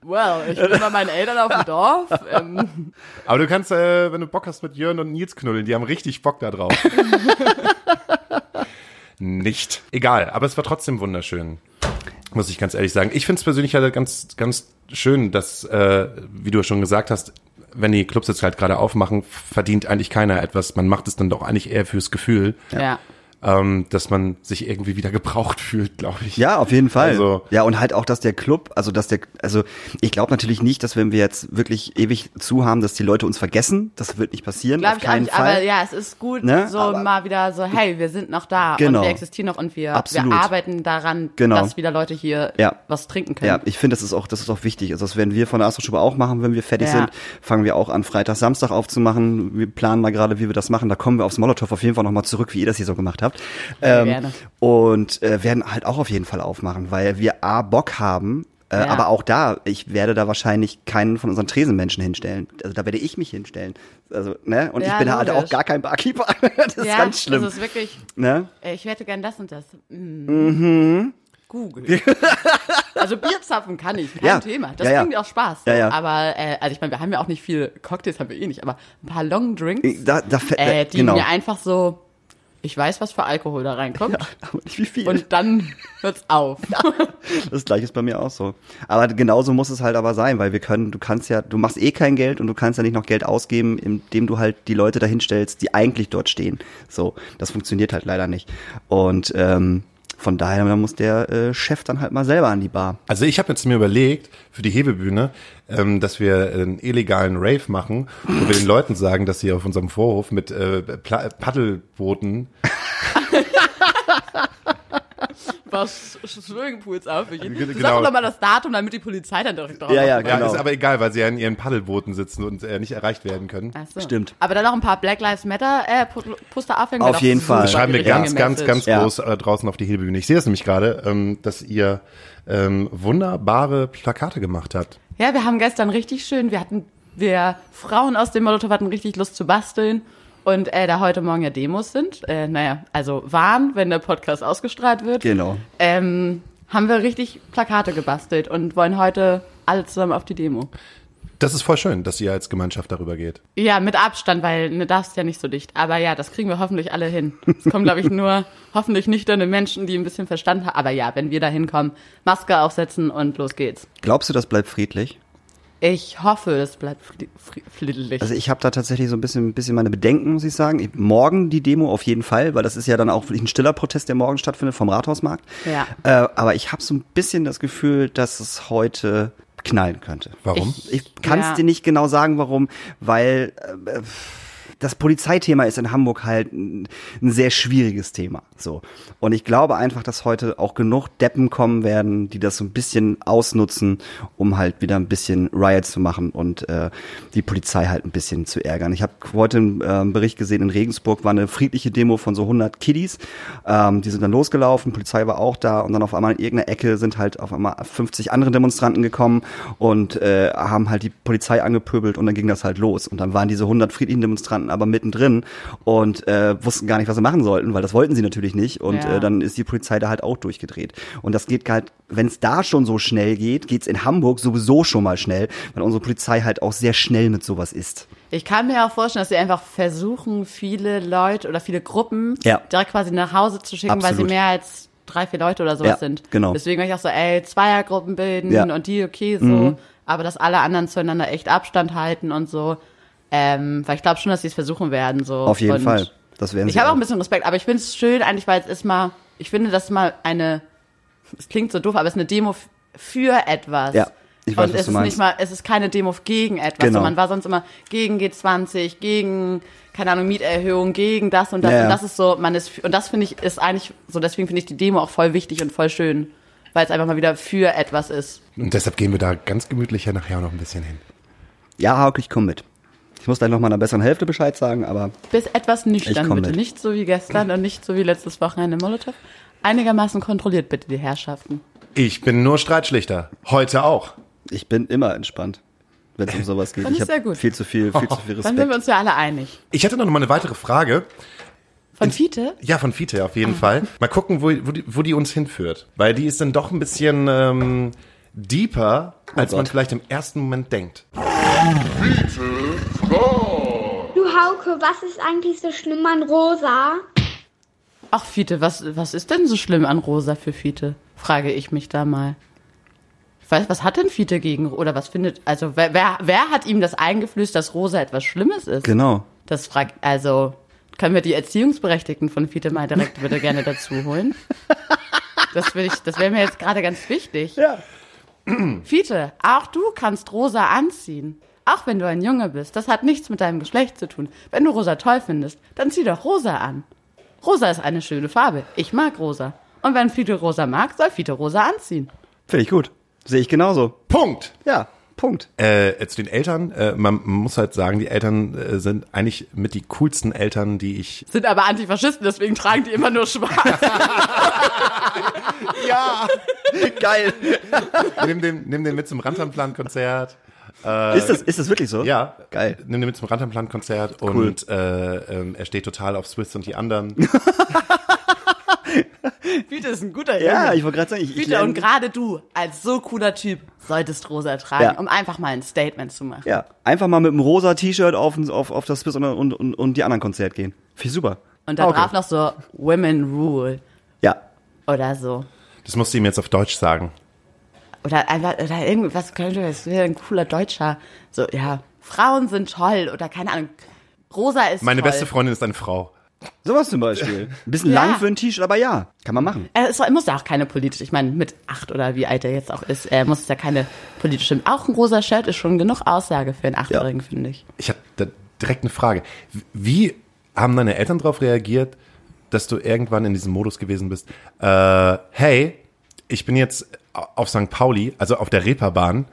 Well, ich bin bei meinen Eltern auf dem Dorf. Ähm, Aber du kannst, äh, wenn du Bock hast, mit Jörn und Nils knuddeln. Die haben richtig Bock da drauf. Nicht. Egal, aber es war trotzdem wunderschön. Muss ich ganz ehrlich sagen. Ich finde es persönlich halt ganz, ganz schön, dass, äh, wie du schon gesagt hast, wenn die Clubs jetzt halt gerade aufmachen, verdient eigentlich keiner etwas. Man macht es dann doch eigentlich eher fürs Gefühl, ja. Ähm, dass man sich irgendwie wieder gebraucht fühlt, glaube ich. Ja, auf jeden Fall. Also- ja, und halt auch, dass der Club, also dass der, also ich glaube natürlich nicht, dass wenn wir jetzt wirklich ewig zu haben, dass die Leute uns vergessen. Das wird nicht passieren. Glaube auf ich auch keinen nicht, Fall. aber ja, es ist gut, Ne? so Aber- mal wieder so, hey, wir sind noch da Genau. und wir existieren noch und wir, Absolut. wir arbeiten daran, Genau. dass wieder Leute hier Ja. was trinken können. Ja, ich finde, das ist auch, das ist auch wichtig. Also das werden wir von der Astroschube auch machen, wenn wir fertig Ja. sind. Fangen wir auch an, Freitag, Samstag aufzumachen. Wir planen mal gerade, wie wir das machen. Da kommen wir aufs Molotow auf jeden Fall nochmal zurück, wie ihr das hier so gemacht habt. Ähm, gerne. und äh, werden halt auch auf jeden Fall aufmachen, weil wir A, Bock haben, äh, Ja. aber auch da, ich werde da wahrscheinlich keinen von unseren Tresenmenschen hinstellen. Also da werde ich mich hinstellen. Also, ne? Und Ja, ich bin halt auch gar kein Barkeeper. das ist ja, ganz schlimm. Das ist wirklich, ne? ich hätte gern das und das. Mhm. Google. also Bierzapfen kann ich, kein. Thema. Das bringt auch Spaß. Aber, äh, also ich meine, wir haben ja auch nicht viel Cocktails, haben wir eh nicht, aber ein paar Long Drinks, Da, da, äh, die genau. mir einfach so, ich weiß, was für Alkohol da reinkommt. Aber nicht wie viel. Und dann hört's auf. Das gleiche ist bei mir auch so. Aber genauso muss es halt aber sein, weil wir können, du kannst ja, du machst eh kein Geld und du kannst ja nicht noch Geld ausgeben, indem du halt die Leute dahin stellst, die eigentlich dort stehen. So, das funktioniert halt leider nicht. Und ähm, von daher da muss der äh, Chef dann halt mal selber an die Bar. Also ich habe jetzt mir überlegt, für die Hebebühne, ähm, dass wir einen illegalen Rave machen, wo wir den Leuten sagen, dass sie auf unserem Vorhof mit äh, Pla Paddelbooten Was Swimmingpools auf. Ich. Genau. Sag doch nochmal das Datum, damit die Polizei dann direkt drauf Ja, ja, aufmerksam Ja, Genau. ist aber egal, weil sie ja in ihren Paddelbooten sitzen und äh, nicht erreicht werden können. Ach so. Stimmt. Aber dann noch ein paar Black Lives Matter äh, Poster aufhängen. Auf jeden Fall. Das schreiben wir ganz, ganz, ganz Ja. groß äh, draußen auf die Hebebühne. Ich sehe es nämlich gerade, ähm, dass ihr ähm, wunderbare Plakate gemacht habt. Ja, wir haben gestern richtig schön, wir hatten, wir Frauen aus dem Molotow hatten richtig Lust zu basteln. Und äh, da heute Morgen ja Demos sind, äh, naja, also waren, wenn der Podcast ausgestrahlt wird, Genau. ähm, haben wir richtig Plakate gebastelt und wollen heute alle zusammen auf die Demo. Das ist voll schön, dass ihr als Gemeinschaft darüber geht. Ja, mit Abstand, weil ne, darfst ja nicht so dicht. Aber ja, das kriegen wir hoffentlich alle hin. Es kommen, glaube ich, nur hoffentlich nüchterne Menschen, die ein bisschen Verstand haben. Aber ja, wenn wir da hinkommen, Maske aufsetzen und los geht's. Glaubst du, das bleibt friedlich? Ich hoffe, es bleibt fried- fried- friedlich. Also ich habe da tatsächlich so ein bisschen, ein bisschen meine Bedenken, muss ich sagen. Ich- Morgen die Demo auf jeden Fall, weil das ist ja dann auch wirklich ein stiller Protest, der morgen stattfindet vom Rathausmarkt. Ja. Äh, aber ich habe so ein bisschen das Gefühl, dass es heute knallen könnte. Warum? Ich- Ich kann es Ja. dir nicht genau sagen, warum, weil äh, das Polizeithema ist in Hamburg halt ein, ein sehr schwieriges Thema. So. Und ich glaube einfach, dass heute auch genug Deppen kommen werden, die das so ein bisschen ausnutzen, um halt wieder ein bisschen Riot zu machen und äh, die Polizei halt ein bisschen zu ärgern. Ich habe heute einen äh, Bericht gesehen, in Regensburg war eine friedliche Demo von so 100 Kiddies. Ähm, die sind dann losgelaufen, Polizei war auch da und dann auf einmal in irgendeiner Ecke sind halt auf einmal 50 andere Demonstranten gekommen und äh, haben halt die Polizei angepöbelt und dann ging das halt los. Und dann waren diese 100 friedlichen Demonstranten aber mittendrin und äh, wussten gar nicht, was sie machen sollten, weil das wollten sie natürlich nicht. Und Ja. äh, dann ist die Polizei da halt auch durchgedreht. Und das geht halt, wenn es da schon so schnell geht, geht's in Hamburg sowieso schon mal schnell, weil unsere Polizei halt auch sehr schnell mit sowas ist. Ich kann mir auch vorstellen, dass sie einfach versuchen, viele Leute oder viele Gruppen Ja. direkt quasi nach Hause zu schicken, weil Absolut. sie mehr als drei, vier Leute oder sowas Ja, sind. genau. Deswegen war ich auch so, ey, Zweiergruppen bilden Ja. und die okay so, Mhm. aber dass alle anderen zueinander echt Abstand halten und so. Ähm, weil ich glaube schon, dass sie es versuchen werden. So. Auf jeden und Fall. Das werden Ich habe auch ein bisschen Respekt, aber ich finde es schön eigentlich, weil es ist mal, ich finde, das ist mal eine, es klingt so doof, aber es ist eine Demo für etwas. Ja, ich weiß, und was es du ist meinst. nicht mal, es ist keine Demo gegen etwas. Genau. So, man war sonst immer gegen G20, gegen, keine Ahnung, Mieterhöhung, gegen das und das. Ja, ja. Und das ist so, man ist, und das finde ich, ist eigentlich so, deswegen finde ich die Demo auch voll wichtig und voll schön. Weil es einfach mal wieder für etwas ist. Und deshalb gehen wir da ganz gemütlich ja nachher noch ein bisschen hin. Ja, Hauk, ich komm mit. Ich muss gleich noch mal einer besseren Hälfte Bescheid sagen, aber Bis etwas nüchtern, bitte. mit. Nicht so wie gestern und nicht so wie letztes Wochenende Molotow. Einigermaßen kontrolliert bitte die Herrschaften. Ich bin nur Streitschlichter. Heute auch. ich bin immer entspannt, wenn es um sowas geht. Dann ich habe sehr gut. viel zu viel, viel zu viel Dann sind wir Respekt. uns ja alle einig. Ich hätte noch mal eine weitere Frage. Von Fiete? Ja, von Fiete auf jeden Fall. Mal gucken, wo, wo, die, wo die uns hinführt. Weil die ist dann doch ein bisschen ähm, deeper, als man Gott. vielleicht im ersten Moment denkt. Du Hauke, was ist eigentlich so schlimm an Rosa? Ach, Fiete, was, was ist denn so schlimm an Rosa für Fiete? Frage ich mich da mal. Ich weiß, was hat denn Fiete gegen, oder was findet, also wer, wer, wer hat ihm das eingeflößt, dass Rosa etwas Schlimmes ist? Genau. Das fragt, also, können wir die Erziehungsberechtigten von Fiete mal direkt bitte gerne dazu holen? Das will ich, das wäre mir jetzt gerade ganz wichtig. Ja. Fiete, auch du kannst rosa anziehen. Auch wenn du ein Junge bist. Das hat nichts mit deinem Geschlecht zu tun. Wenn du rosa toll findest, dann zieh doch rosa an. Rosa ist eine schöne Farbe. Ich mag rosa. Und wenn Fiete rosa mag, soll Fiete rosa anziehen. Finde ich gut. Sehe ich genauso. Punkt. Ja, Punkt. Äh, zu den Eltern, äh, man, man muss halt sagen, die Eltern äh, sind eigentlich mit die coolsten Eltern, die ich. Sind aber Antifaschisten, deswegen tragen die immer nur schwarz. Ja! Geil. nimm, den, nimm den mit zum Rantanplan-Konzert. Ist, das, ist das wirklich so? Ja. Geil. Nimm den mit zum Rantanplan-Konzert Cool. und äh, ähm, er steht total auf Swiss und die anderen. Fiete ist ein guter Ja, Junge. ich wollte gerade sagen, ich, ich Fiete, und gerade du, als so cooler Typ, solltest rosa tragen, Ja. um einfach mal ein Statement zu machen. ja, einfach mal mit einem rosa T-Shirt auf, auf, auf das Swiss und, und, und, und die anderen Konzert gehen. Viel super. Und da Okay. drauf noch so Women Rule Ja. oder so. Das musst du ihm jetzt auf Deutsch sagen. Oder einfach, oder irgendwas könnte, es wäre ein cooler Deutscher. So, ja, Frauen sind toll oder keine Ahnung. Rosa ist Meine toll. beste Freundin ist eine Frau. Sowas zum Beispiel. Ein bisschen Ja. lang für ein T-Shirt, aber ja, kann man machen. Äh, Es muss ja auch keine politische, ich meine, mit acht oder wie alt er jetzt auch ist, äh, muss es ja keine politische. Auch ein rosa Shirt ist schon genug Aussage für einen Achtjährigen, finde ich. Ich habe da direkt eine Frage. Wie haben deine Eltern darauf reagiert, dass du irgendwann in diesem Modus gewesen bist? Äh, hey, ich bin jetzt auf St. Pauli, also auf der Reeperbahn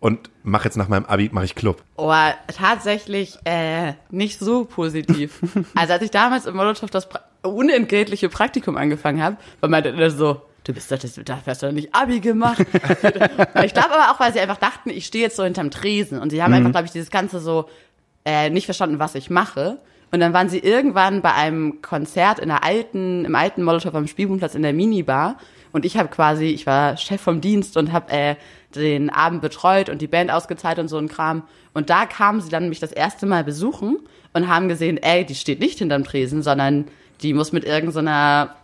und mache jetzt nach meinem Abi, mache ich Club. Oh, tatsächlich äh, nicht so positiv. also als ich damals im Molotow das pra unentgeltliche Praktikum angefangen habe, war meine Eltern so, du bist doch, das, da hast du doch nicht Abi gemacht. ich glaube aber auch, weil sie einfach dachten, ich stehe jetzt so hinterm Tresen und sie haben einfach, glaube ich, dieses Ganze so äh, nicht verstanden, was ich mache. Und dann waren sie irgendwann bei einem Konzert in der alten, im alten Molotow am Spielbudenplatz in der Minibar. Und ich habe quasi, ich war Chef vom Dienst und habe äh, den Abend betreut und die Band ausgezahlt und so ein Kram. Und da kamen sie dann mich das erste Mal besuchen und haben gesehen, ey, die steht nicht hinterm Tresen, sondern die muss mit irgendeiner,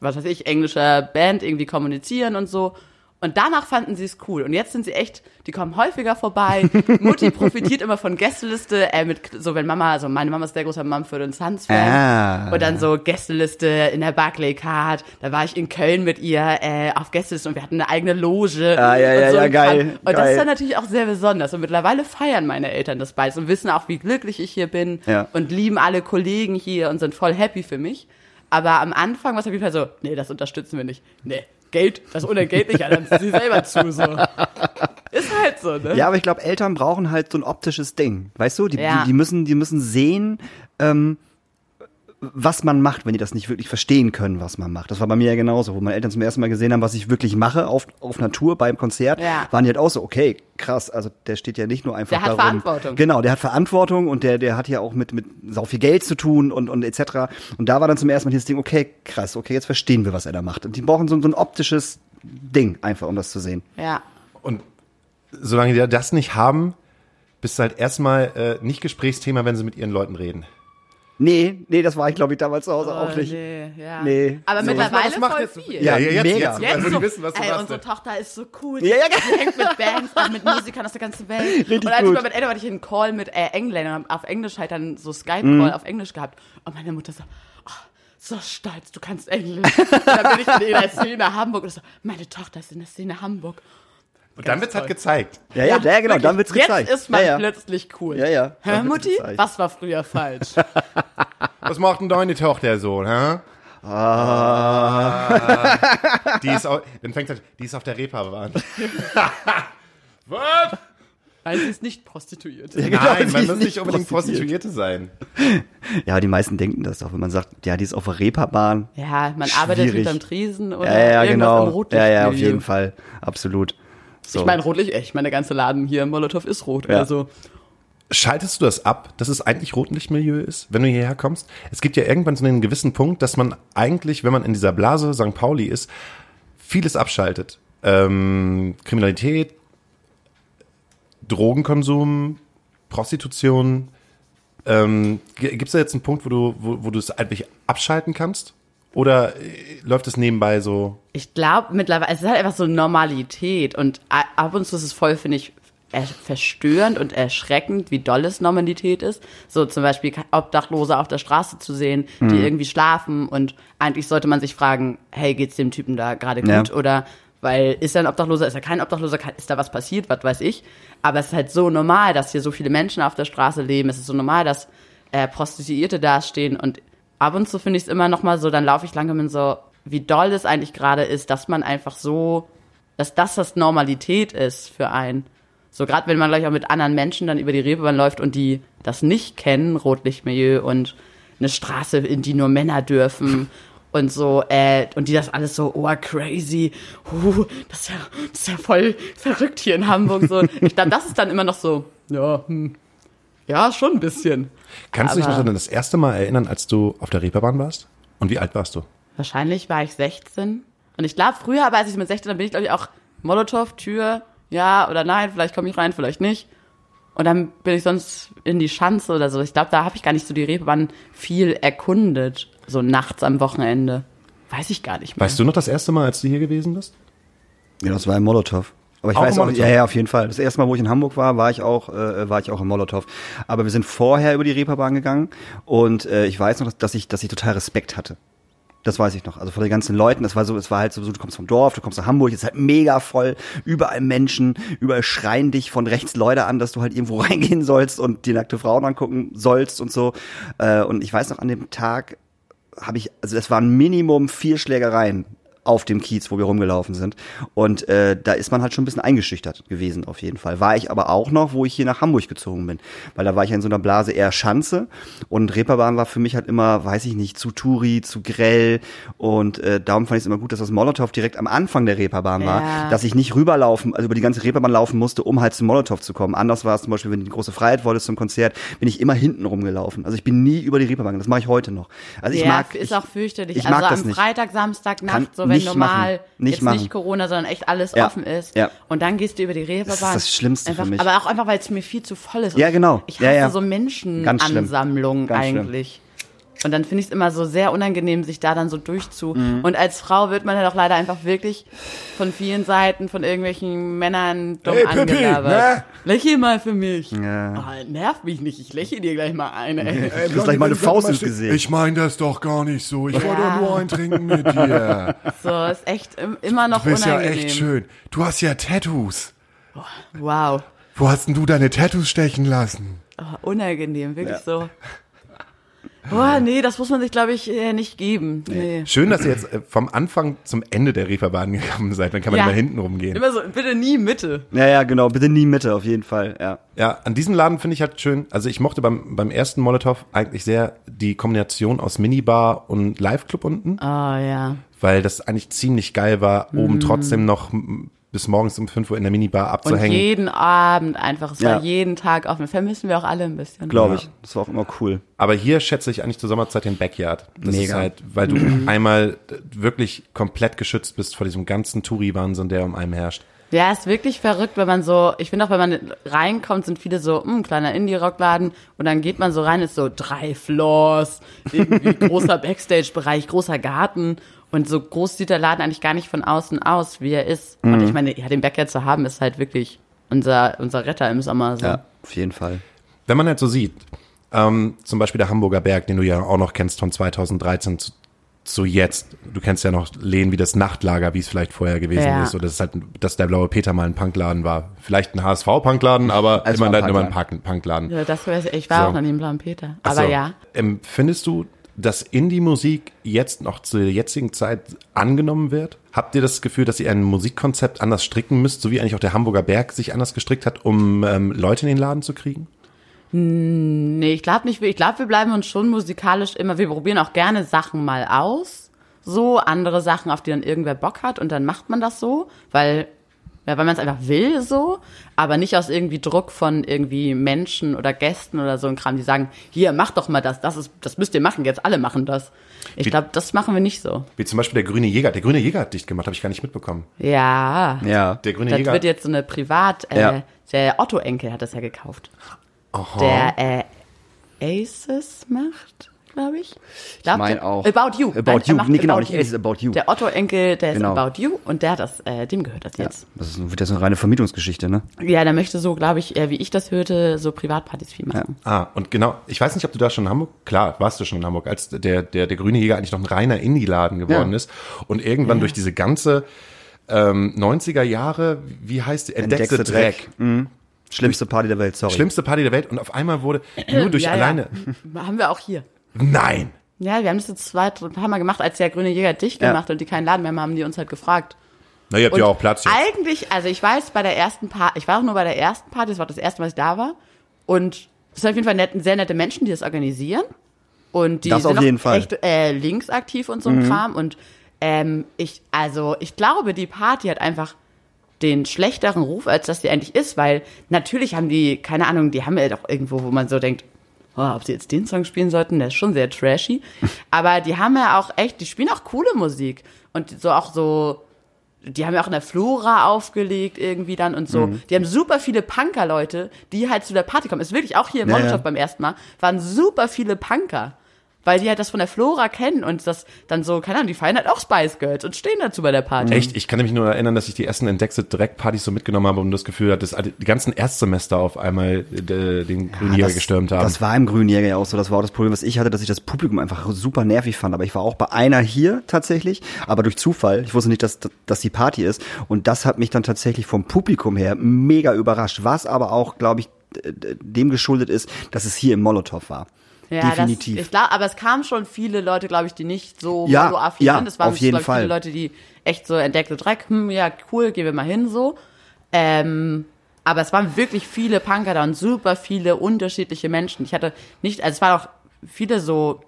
was weiß ich, englischer Band irgendwie kommunizieren und so. Und danach fanden sie es cool. Und jetzt sind sie echt, die kommen häufiger vorbei. Mutti profitiert immer von Gästeliste, äh, mit, so wenn Mama, also meine Mama ist sehr großer Mumford Sons Fan. Ah. Und dann so Gästeliste in der Barclay Card. Da war ich in Köln mit ihr äh, auf Gästeliste und wir hatten eine eigene Loge. Ah, ja, ja, so ja, geil, Kram. Und das geil. ist dann natürlich auch sehr besonders. Und mittlerweile feiern meine Eltern das beides und wissen auch, wie glücklich ich hier bin Ja. und lieben alle Kollegen hier und sind voll happy für mich. Aber am Anfang war es auf jeden Fall so, nee, das unterstützen wir nicht. Nee, Geld, das dann zieh sie selber zu, so. Ist halt so, ne? Ja, aber ich glaube, Eltern brauchen halt so ein optisches Ding. Weißt du, die, Ja. die, die, müssen, die müssen sehen, ähm, was man macht, wenn die das nicht wirklich verstehen können, was man macht. Das war bei mir ja genauso, wo meine Eltern zum ersten Mal gesehen haben, was ich wirklich mache auf, auf Natur beim Konzert, Ja. waren die halt auch so, okay, krass, also der steht ja nicht nur einfach Der hat darum. Verantwortung. Genau, der hat Verantwortung und der, der hat ja auch mit, mit sau viel Geld zu tun und, und etc. Und da war dann zum ersten Mal dieses Ding, okay, krass, okay, jetzt verstehen wir, was er da macht. Und die brauchen so, so ein optisches Ding einfach, um das zu sehen. Ja. Und solange die das nicht haben, bist du halt erstmal äh, nicht Gesprächsthema, wenn sie mit ihren Leuten reden. Nee, nee, das war ich, glaube ich, damals zu Hause auch Oh, nicht. nee, ja. Nee. Aber So, mittlerweile was macht voll jetzt- viel. Ja, jetzt, mega. jetzt, Jetzt also so, die wissen, was du ey, machst. unsere Tochter ist so cool. Ja, ja, Die hängt mit Bands ab, mit Musikern aus der ganzen Welt. Richtig und als gut. ich mal mit Eltern war ich einen Call mit äh, Engländern auf Englisch halt dann so Skype-Call auf Englisch gehabt. Und meine Mutter so, oh, so stolz, du kannst Englisch. Und dann bin ich in der Szene Hamburg und so, meine Tochter ist in der Szene Hamburg. Und dann wird's halt gezeigt. Ja, ja, ja, genau, dann wird's gezeigt. Jetzt ist man ja, ja. plötzlich cool. Ja, ja, Hä, Mutti? gezeigt. Was war früher falsch? Was macht denn deine Tochter so, hä? Ah. Die ist auch, dann fängt halt, die ist auf der Reeperbahn. Was? Nein, sie ist nicht prostituiert. genau, Nein, man muss nicht unbedingt prostituiert. Prostituierte sein. Ja, die meisten denken das doch, wenn man sagt, ja, die ist auf der Reeperbahn. Ja, man arbeitet Schwierig. hinterm Tresen oder Ja, ja, irgendwas im genau. Rotlicht. Ja, ja, auf jeden Fall. Absolut. So. Ich meine, Rotlicht, echt, meine ganze Laden hier im Molotow ist rot Ja. oder so. Schaltest du das ab, dass es eigentlich Rotlichtmilieu ist, wenn du hierher kommst? Es gibt ja irgendwann so einen gewissen Punkt, dass man eigentlich, wenn man in dieser Blase St. Pauli ist, vieles abschaltet. Ähm, Kriminalität, Drogenkonsum, Prostitution. Ähm, Gibt es da jetzt einen Punkt, wo du, wo, wo du es eigentlich abschalten kannst? Oder äh, läuft es nebenbei so? Ich glaube mittlerweile, es ist halt einfach so Normalität und ab und zu ist es voll, finde ich, er- verstörend und erschreckend, wie doll es Normalität ist. So zum Beispiel Obdachlose auf der Straße zu sehen, die irgendwie schlafen und eigentlich sollte man sich fragen, hey, geht's dem Typen da gerade Ja. gut oder weil ist er ein Obdachloser, ist er kein Obdachloser, ist da was passiert, was weiß ich. Aber es ist halt so normal, dass hier so viele Menschen auf der Straße leben. Es ist so normal, dass äh, Prostituierte dastehen und ab und zu finde ich es immer noch mal so, dann laufe ich lange und so, wie doll es eigentlich gerade ist, dass man einfach so, dass das das Normalität ist für einen. So gerade wenn man gleich auch mit anderen Menschen dann über die Reeperbahn läuft und die das nicht kennen, Rotlichtmilieu und eine Straße, in die nur Männer dürfen und so, äh, und die das alles so, oh, crazy, huh, das ist ja, das ist ja voll verrückt hier in Hamburg, so. Ich glaube, das ist dann immer noch so, ja, hm, ja, schon ein bisschen. Kannst du dich noch an das erste Mal erinnern, als du auf der Reeperbahn warst? Und wie alt warst du? Wahrscheinlich war ich 16. Und ich glaube, früher, aber als ich mit 16, dann bin ich, glaube ich, auch Molotow, Tür, ja oder nein, vielleicht komme ich rein, vielleicht nicht. Und dann bin ich sonst in die Schanze oder so. Ich glaube, da habe ich gar nicht so die Reeperbahn viel erkundet. So nachts am Wochenende. Weiß ich gar nicht mehr. Weißt du noch das erste Mal, als du hier gewesen bist? Ja, das war im Molotow. Aber ich Auch weiß auch, ja, ja, auf jeden Fall. Das erste Mal, wo ich in Hamburg war, war ich auch, äh, war ich auch im Molotow. Aber wir sind vorher über die Reeperbahn gegangen und äh, ich weiß noch, dass, ich, dass ich total Respekt hatte. Das weiß ich noch. Also vor den ganzen Leuten, das war so, es war halt so, so, du kommst vom Dorf, du kommst nach Hamburg, es ist halt mega voll, überall Menschen, überall schreien dich von rechts Leute an, dass du halt irgendwo reingehen sollst und die nackte Frauen angucken sollst und so. Äh, und ich weiß noch, an dem Tag habe ich, also das waren Minimum vier Schlägereien auf dem Kiez, wo wir rumgelaufen sind. Und äh, da ist man halt schon ein bisschen eingeschüchtert gewesen, auf jeden Fall. War ich aber auch noch, wo ich hier nach Hamburg gezogen bin. Weil da war ich ja in so einer Blase eher Schanze. Und Reeperbahn war für mich halt immer, weiß ich nicht, zu Touri, zu grell. Und äh, darum fand ich es immer gut, dass das Molotow direkt am Anfang der Reeperbahn war. Ja. Dass ich nicht rüberlaufen, also über die ganze Reeperbahn laufen musste, um halt zum Molotow zu kommen. Anders war es zum Beispiel, wenn du die große Freiheit wolltest zum Konzert, bin ich immer hinten rumgelaufen. Also ich bin nie über die Reeperbahn. Das mache ich heute noch. Also ich ja, mag, ist ich, auch fürchterlich. ich also mag das am nicht. Freitag, Samstag, Kann Nacht, so wenn nicht normal machen. Nicht jetzt machen. nicht Corona, sondern echt alles Ja, offen ist. ja. Und dann gehst du über die Reeperbahn. Das ist das Schlimmste einfach, für mich. Aber auch einfach, weil es mir viel zu voll ist. Ja, genau. Ich Ja, hasse ja. so Ganz schlimm. Menschenansammlungen Ganz schlimm. Und dann finde ich es immer so sehr unangenehm, sich da dann so durchzu. Mhm. Und als Frau wird man halt auch leider einfach wirklich von vielen Seiten von irgendwelchen Männern dumm Hey, angelabert. ne? Lächel mal für mich. Ja. Ah, nerv mich nicht, ich lächle dir gleich mal ein, ey. Du hast gleich mal eine Faust ins Gesicht. Ich meine das doch gar nicht so. Ich wollte Ja. doch nur ein Trinken mit dir. So, ist echt im- immer noch Du bist ja unangenehm. echt schön. Du hast ja Tattoos. Wow. Wo hast denn du deine Tattoos stechen lassen? Oh, unangenehm, wirklich so. Boah, nee, das muss man sich, glaube ich, äh, nicht geben. Nee. Schön, dass ihr jetzt äh, vom Anfang zum Ende der Reeperbahn gekommen seid. Dann kann man Ja. immer hinten rumgehen. Immer so, bitte nie Mitte. Ja, ja, genau. Bitte nie Mitte, auf jeden Fall. Ja. Ja, an diesem Laden finde ich halt schön. Also ich mochte beim, beim ersten Molotow eigentlich sehr die Kombination aus Minibar und Live-Club unten, Oh ja. weil das eigentlich ziemlich geil war, oben trotzdem noch bis morgens um 5 Uhr in der Minibar Und abzuhängen. jeden Abend einfach, es Ja. war jeden Tag offen. Vermissen wir auch alle ein bisschen. Glaube ich. Das war auch immer cool. Aber hier schätze ich eigentlich zur Sommerzeit den Backyard. Das ist Mega. halt, weil du einmal wirklich komplett geschützt bist vor diesem ganzen Touri-Wahnsinn, der um einem herrscht. Ja, ist wirklich verrückt, wenn man so, ich finde auch, wenn man reinkommt, sind viele so, hm, kleiner Indie-Rockladen und dann geht man so rein, ist so drei Floors, irgendwie großer Backstage-Bereich, großer Garten und so groß sieht der Laden eigentlich gar nicht von außen aus, wie er ist. Und ich meine, ja, den Backyard zu haben, ist halt wirklich unser, unser Retter im Sommer. So. Ja, auf jeden Fall. Wenn man halt so sieht, ähm, zum Beispiel der Hamburger Berg, den du ja auch noch kennst von 2013 zu, zu jetzt. Du kennst ja noch Lehen wie das Nachtlager, wie es vielleicht vorher gewesen Ja. ist. Oder das ist halt, dass der Blaue Peter mal ein Punkladen war. Vielleicht ein HSV-Punkladen, aber Es immer, ein dann immer ein Punk- Punkladen. Ja, das weiß ich, ich war So. auch noch nie im Blauen Peter. Aber so. ja. Ähm, findest du, dass Indie-Musik jetzt noch zur jetzigen Zeit angenommen wird? Habt ihr das Gefühl, dass ihr ein Musikkonzept anders stricken müsst, so wie eigentlich auch der Hamburger Berg sich anders gestrickt hat, um ähm, Leute in den Laden zu kriegen? Nee, ich glaube nicht. Ich glaube, wir bleiben uns schon musikalisch immer. Wir probieren auch gerne Sachen mal aus. So andere Sachen, auf die dann irgendwer Bock hat und dann macht man das so, weil ja, weil man es einfach will so, aber nicht aus irgendwie Druck von irgendwie Menschen oder Gästen oder so ein Kram, die sagen, hier, mach doch mal das, das ist, das müsst ihr machen, jetzt alle machen das. Ich glaube, das machen wir nicht so. Wie zum Beispiel der Grüne Jäger. Der Grüne Jäger hat dicht gemacht, habe ich gar nicht mitbekommen. Ja. Ja. Der Grüne Das Jäger. wird jetzt so eine Privat, äh, Ja. der Otto-Enkel hat das ja gekauft. Aha. der äh, Aces macht, glaube ich. Ich glaub, mein der- auch. About You. About er You. Nee, genau, nicht Aces, About You. Der Otto-Enkel, der Genau. ist About You und der hat das, äh, dem gehört das jetzt. Das ist, wird jetzt eine reine Vermietungsgeschichte, ne? Ja, der möchte so, glaube ich, äh, wie ich das hörte, so Privatpartys viel machen. Ah, und genau, ich weiß nicht, ob du da schon in Hamburg, klar, warst du schon in Hamburg, als der, der, der Grüne Jäger eigentlich noch ein reiner Indie-Laden geworden Ja. ist und irgendwann durch diese ganze ähm, 90er Jahre, wie heißt die, entdeckte Dreck. Mhm. Schlimmste Party der Welt, sorry. Schlimmste Party der Welt und auf einmal wurde nur durch Ja, alleine. Ja. Haben wir auch hier. Nein! Ja, wir haben das jetzt zwei, ein paar Mal gemacht, als der Grüne Jäger dicht Ja. gemacht und die keinen Laden mehr haben, haben die uns halt gefragt. Na, ihr habt Und ja auch Platz jetzt. Eigentlich, also ich weiß bei der ersten Party, ich war auch nur bei der ersten Party, das war das erste Mal, dass ich da war. Und es sind auf jeden Fall nett, sehr nette Menschen, die das organisieren. Und die Das sind auf jeden Fall. echt äh, linksaktiv und so ein Kram. Und ähm, ich, also ich glaube, die Party hat einfach den schlechteren Ruf, als das die eigentlich ist, weil natürlich haben die, keine Ahnung, die haben ja doch irgendwo, wo man so denkt, oh, ob sie jetzt den Song spielen sollten, der ist schon sehr trashy. Aber die haben ja auch echt, die spielen auch coole Musik. Und so auch so, die haben ja auch in der Flora aufgelegt irgendwie dann und so. Mhm. Die haben super viele Punker-Leute, die halt zu der Party kommen. Ist wirklich auch hier im Ja, Molotow ja. beim ersten Mal, waren super viele Punker. Weil die halt das von der Flora kennen und das dann so, keine Ahnung, die feiern halt auch Spice Girls und stehen dazu bei der Party. Echt? Ich kann mich nur erinnern, dass ich die ersten Entdeckte Dreckpartys so mitgenommen habe und das Gefühl hatte, dass die ganzen Erstsemester auf einmal äh, den Grünjäger das, gestürmt haben. Das war im Grünjäger ja auch so. Das war auch das Problem, was ich hatte, dass ich das Publikum einfach super nervig fand. Aber ich war auch bei einer hier tatsächlich, aber durch Zufall. Ich wusste nicht, dass, dass die Party ist. Und das hat mich dann tatsächlich vom Publikum her mega überrascht. Was aber auch, glaube ich, dem geschuldet ist, dass es hier im Molotow war. Ja, Definitiv. Das, ich glaub, aber es kamen schon viele Leute, glaube ich, die nicht so Ja, Molo-affin ja, sind. Es waren auf jeden ich, Fall. viele Leute, die echt so entdeckte Dreck, hm, ja, cool, gehen wir mal hin so. Ähm, aber es waren wirklich viele Punker da und super viele unterschiedliche Menschen. Ich hatte nicht, also es waren auch viele so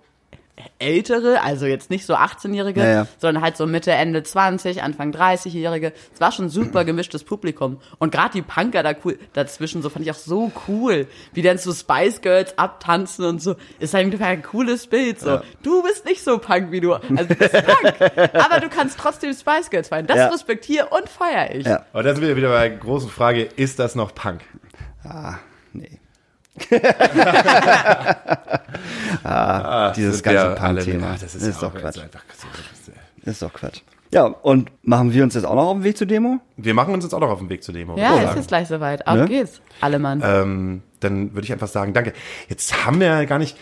ältere, also jetzt nicht so 18-Jährige, Ja, ja. sondern halt so Mitte, Ende 20, Anfang 30-Jährige. Es war schon super gemischtes Publikum. Und gerade die Punker da cool, dazwischen, so fand ich auch so cool, wie dann so Spice Girls abtanzen und so. Ist einfach ein cooles Bild, so. Du bist nicht so Punk wie du, also du bist Punk, aber du kannst trotzdem Spice Girls feiern. Das Ja. respektiere und feiere ich. Ja. Aber da sind wir wieder bei der großen Frage, ist das noch Punk? Ah. Ah, dieses Sind wir ganze Punk-Thema. Ah, Das ist, ja doch Quatsch. Das ist doch Quatsch. Ja, und machen wir uns jetzt auch noch auf den Weg zur Demo? Wir machen uns jetzt auch noch auf den Weg zur Demo. Ja, ich ist gleich soweit. Auf Ne? geht's. Alle Mann. Ähm, dann würde ich einfach sagen, danke. Jetzt haben wir ja gar nicht,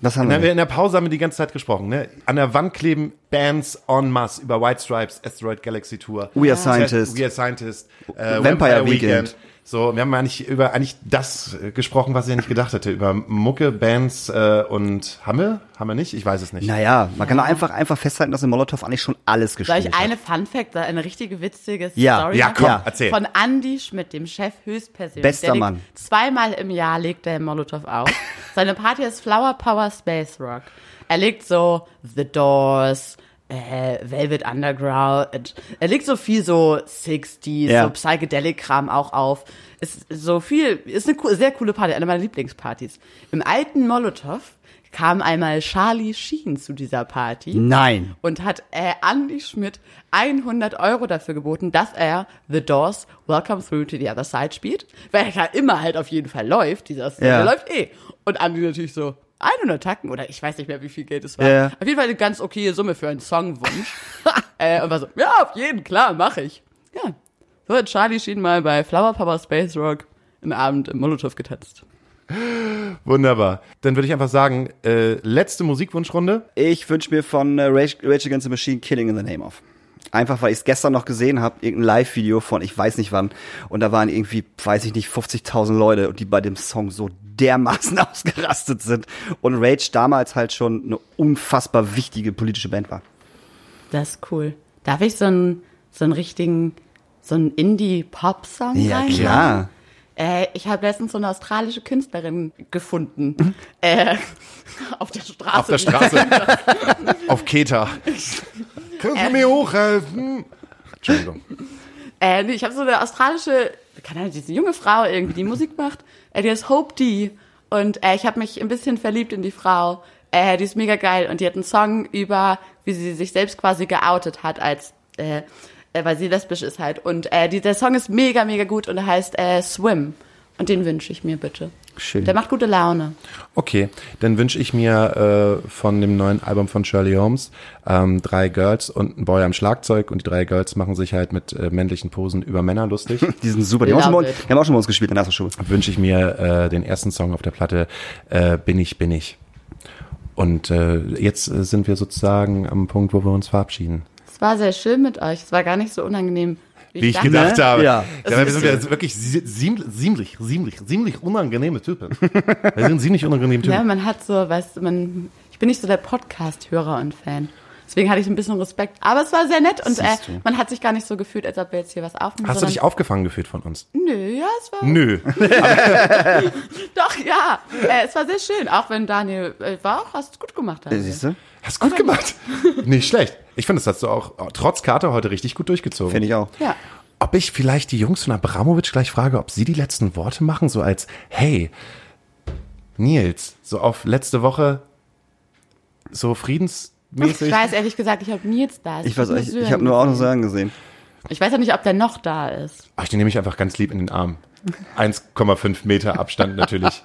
Was haben wir in der Pause haben wir die ganze Zeit gesprochen. Ne? An der Wand kleben Bands en masse über White Stripes, Asteroid Galaxy Tour. We Are Scientists. We Are Scientists. Äh, Vampire Weekend. So, wir haben eigentlich über eigentlich das äh, gesprochen, was ich ja nicht gedacht hätte. Über Mucke, Bands äh, und haben wir? Haben wir nicht? Ich weiß es nicht. Naja, man kann doch einfach, einfach festhalten, dass in Molotow eigentlich schon alles Soll gespielt ich hat. eine Fun Fact, eine richtige witzige Ja, Story Ja, komm, Ja. erzähl. Von Andy Schmidt, dem Chef höchstpersönlich. Bester Der Mann. Zweimal im Jahr legt er im Molotow auf. Seine Party ist Flower Power Space Rock. Er legt so The Doors, äh, Velvet Underground. Er legt so viel so 60s, Ja. so Psychedelic-Kram auch auf. Ist so viel, ist eine sehr coole Party, eine meiner Lieblingspartys. Im alten Molotow kam einmal Charlie Sheen zu dieser Party Nein. und hat äh, Andy Schmidt 100 Euro dafür geboten, dass er The Doors Welcome Through to the Other Side spielt, weil er ja immer halt auf jeden Fall läuft, dieser Song, Ja. läuft eh. Und Andy natürlich so 100 Tacken oder ich weiß nicht mehr, wie viel Geld es war. Ja. Auf jeden Fall eine ganz okaye Summe für einen Songwunsch. äh, und war so, ja, auf jeden, klar, mache ich. Ja, so hat Charlie Sheen mal bei Flower Power Space Rock einen Abend im Molotow getanzt. Wunderbar. Dann würde ich einfach sagen, äh, letzte Musikwunschrunde. Ich wünsche mir von äh, Rage, Rage Against the Machine Killing in the Name of. Einfach, weil ich es gestern noch gesehen habe, irgendein Live-Video von ich weiß nicht wann. Und da waren irgendwie, weiß ich nicht, 50.000 Leute, die bei dem Song so dermaßen ausgerastet sind. Und Rage damals halt schon eine unfassbar wichtige politische Band war. Das ist cool. Darf ich so einen, so einen richtigen, so einen Indie-Pop-Song Ja, reinmachen? klar. Äh, ich habe letztens so eine australische Künstlerin gefunden. äh, auf der Straße. Auf der Straße. Auf Keta. Kannst du mir hochhelfen? Entschuldigung. Äh, nee, ich habe so eine australische, keine Ahnung, diese junge Frau irgendwie, die Musik macht. Äh, die heißt Hope D. Und äh, ich habe mich ein bisschen verliebt in die Frau. Äh, die ist mega geil. Und die hat einen Song über, wie sie sich selbst quasi geoutet hat als, äh, äh, weil sie lesbisch ist halt. Und äh, die, der Song ist mega, mega gut und heißt äh, Swim. Und den wünsche ich mir bitte. Schön. Der macht gute Laune. Okay, dann wünsche ich mir äh, von dem neuen Album von Shirley Holmes ähm, drei Girls und ein Boy am Schlagzeug und die drei Girls machen sich halt mit äh, männlichen Posen über Männer lustig. Die sind super. Die haben, auch schon die haben auch schon bei uns gespielt in der Schule. wünsche ich mir äh, den ersten Song auf der Platte äh, Bin ich, bin ich. Und äh, jetzt äh, sind wir sozusagen am Punkt, wo wir uns verabschieden. Es war sehr schön mit euch. Es war gar nicht so unangenehm, Wie ich gedacht Ne? habe. Ja. Ja, wir sind ja wirklich sie- ziemlich, ziemlich, ziemlich, unangenehme Typen. Wir sind ziemlich unangenehme Typen. Ja, man hat so, weißt du, man, ich bin nicht so der Podcast-Hörer und Fan. Deswegen hatte ich ein bisschen Respekt. Aber es war sehr nett und äh, man hat sich gar nicht so gefühlt, als ob wir jetzt hier was aufnehmen. Hast du dich aufgefangen gefühlt von uns? Nö, ja, es war. Nö. Doch, ja. Äh, es war sehr schön. Auch wenn Daniel äh, war auch, hast du gut gemacht. Daniel. Siehst du? Hast gut gemacht. Nicht schlecht. Ich finde, das hast du auch oh, trotz Karte heute richtig gut durchgezogen. Finde ich auch. Ja. Ob ich vielleicht die Jungs von Abramowitsch gleich frage, ob sie die letzten Worte machen, so als, hey, Nils, so auf letzte Woche, so friedensmäßig. Ich weiß ehrlich gesagt, ich habe Nils da. Ich tut weiß, ich, ich habe nur auch noch. Sagen gesehen. Ich weiß ja nicht, ob der noch da ist. Ach, den nehme ich einfach ganz lieb in den Arm. 1,5 Meter Abstand natürlich.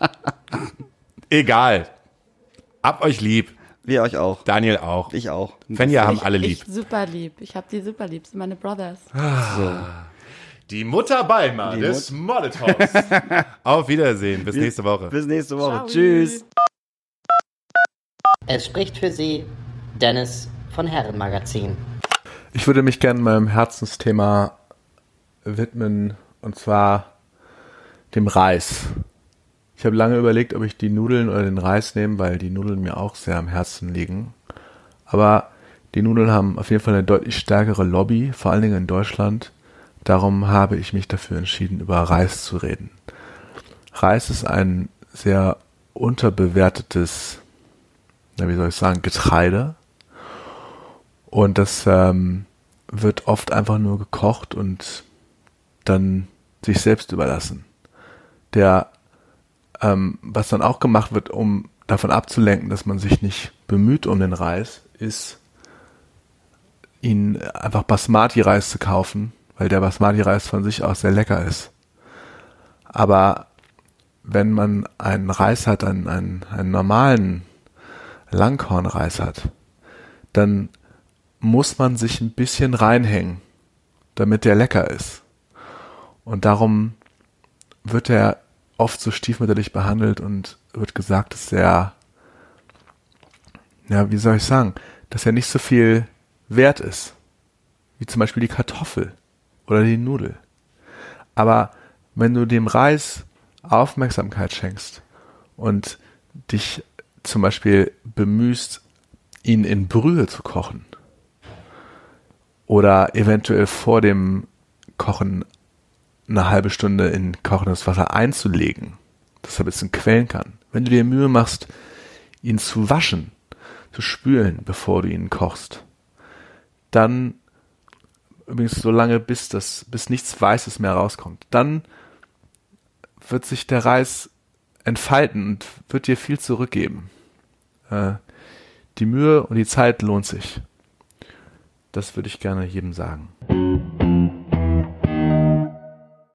Egal. Ab euch lieb. Wir euch auch. Daniel auch. Ich auch. Fenja haben ich, alle lieb. Ich super lieb. Ich habe die super lieb. Das sind meine Brothers. Die Mutter Balmer Die des Molotovs. Auf Wiedersehen. Bis nächste Woche. Bis nächste Woche. Ciao. Tschüss. Es spricht für Sie Dennis von Herrenmagazin. Ich würde mich gerne meinem Herzensthema widmen, und zwar dem Reis. Ich habe lange überlegt, ob ich die Nudeln oder den Reis nehme, weil die Nudeln mir auch sehr am Herzen liegen. Aber die Nudeln haben auf jeden Fall eine deutlich stärkere Lobby, vor allen Dingen in Deutschland. Darum habe ich mich dafür entschieden, über Reis zu reden. Reis ist ein sehr unterbewertetes, na, wie soll ich sagen, Getreide. Und das ähm, wird oft einfach nur gekocht und dann sich selbst überlassen. Der, ähm, was dann auch gemacht wird, um davon abzulenken, dass man sich nicht bemüht um den Reis, ist, ihn einfach Basmati-Reis zu kaufen, weil der Basmati-Reis von sich aus sehr lecker ist. Aber wenn man einen Reis hat, einen, einen, einen normalen Langkornreis hat, dann muss man sich ein bisschen reinhängen, damit der lecker ist. Und darum wird er oft so stiefmütterlich behandelt und wird gesagt, dass er, ja, wie soll ich sagen, dass er nicht so viel wert ist, wie zum Beispiel die Kartoffel oder die Nudel. Aber wenn du dem Reis Aufmerksamkeit schenkst und dich zum Beispiel bemühst, ihn in Brühe zu kochen oder eventuell vor dem Kochen eine halbe Stunde in kochendes Wasser einzulegen, dass er ein bisschen quellen kann. Wenn du dir Mühe machst, ihn zu waschen, zu spülen, bevor du ihn kochst, dann übrigens so lange, bis das, bis nichts Weißes mehr rauskommt, dann wird sich der Reis entfalten und wird dir viel zurückgeben. Äh, die Mühe und die Zeit lohnt sich. Das würde ich gerne jedem sagen.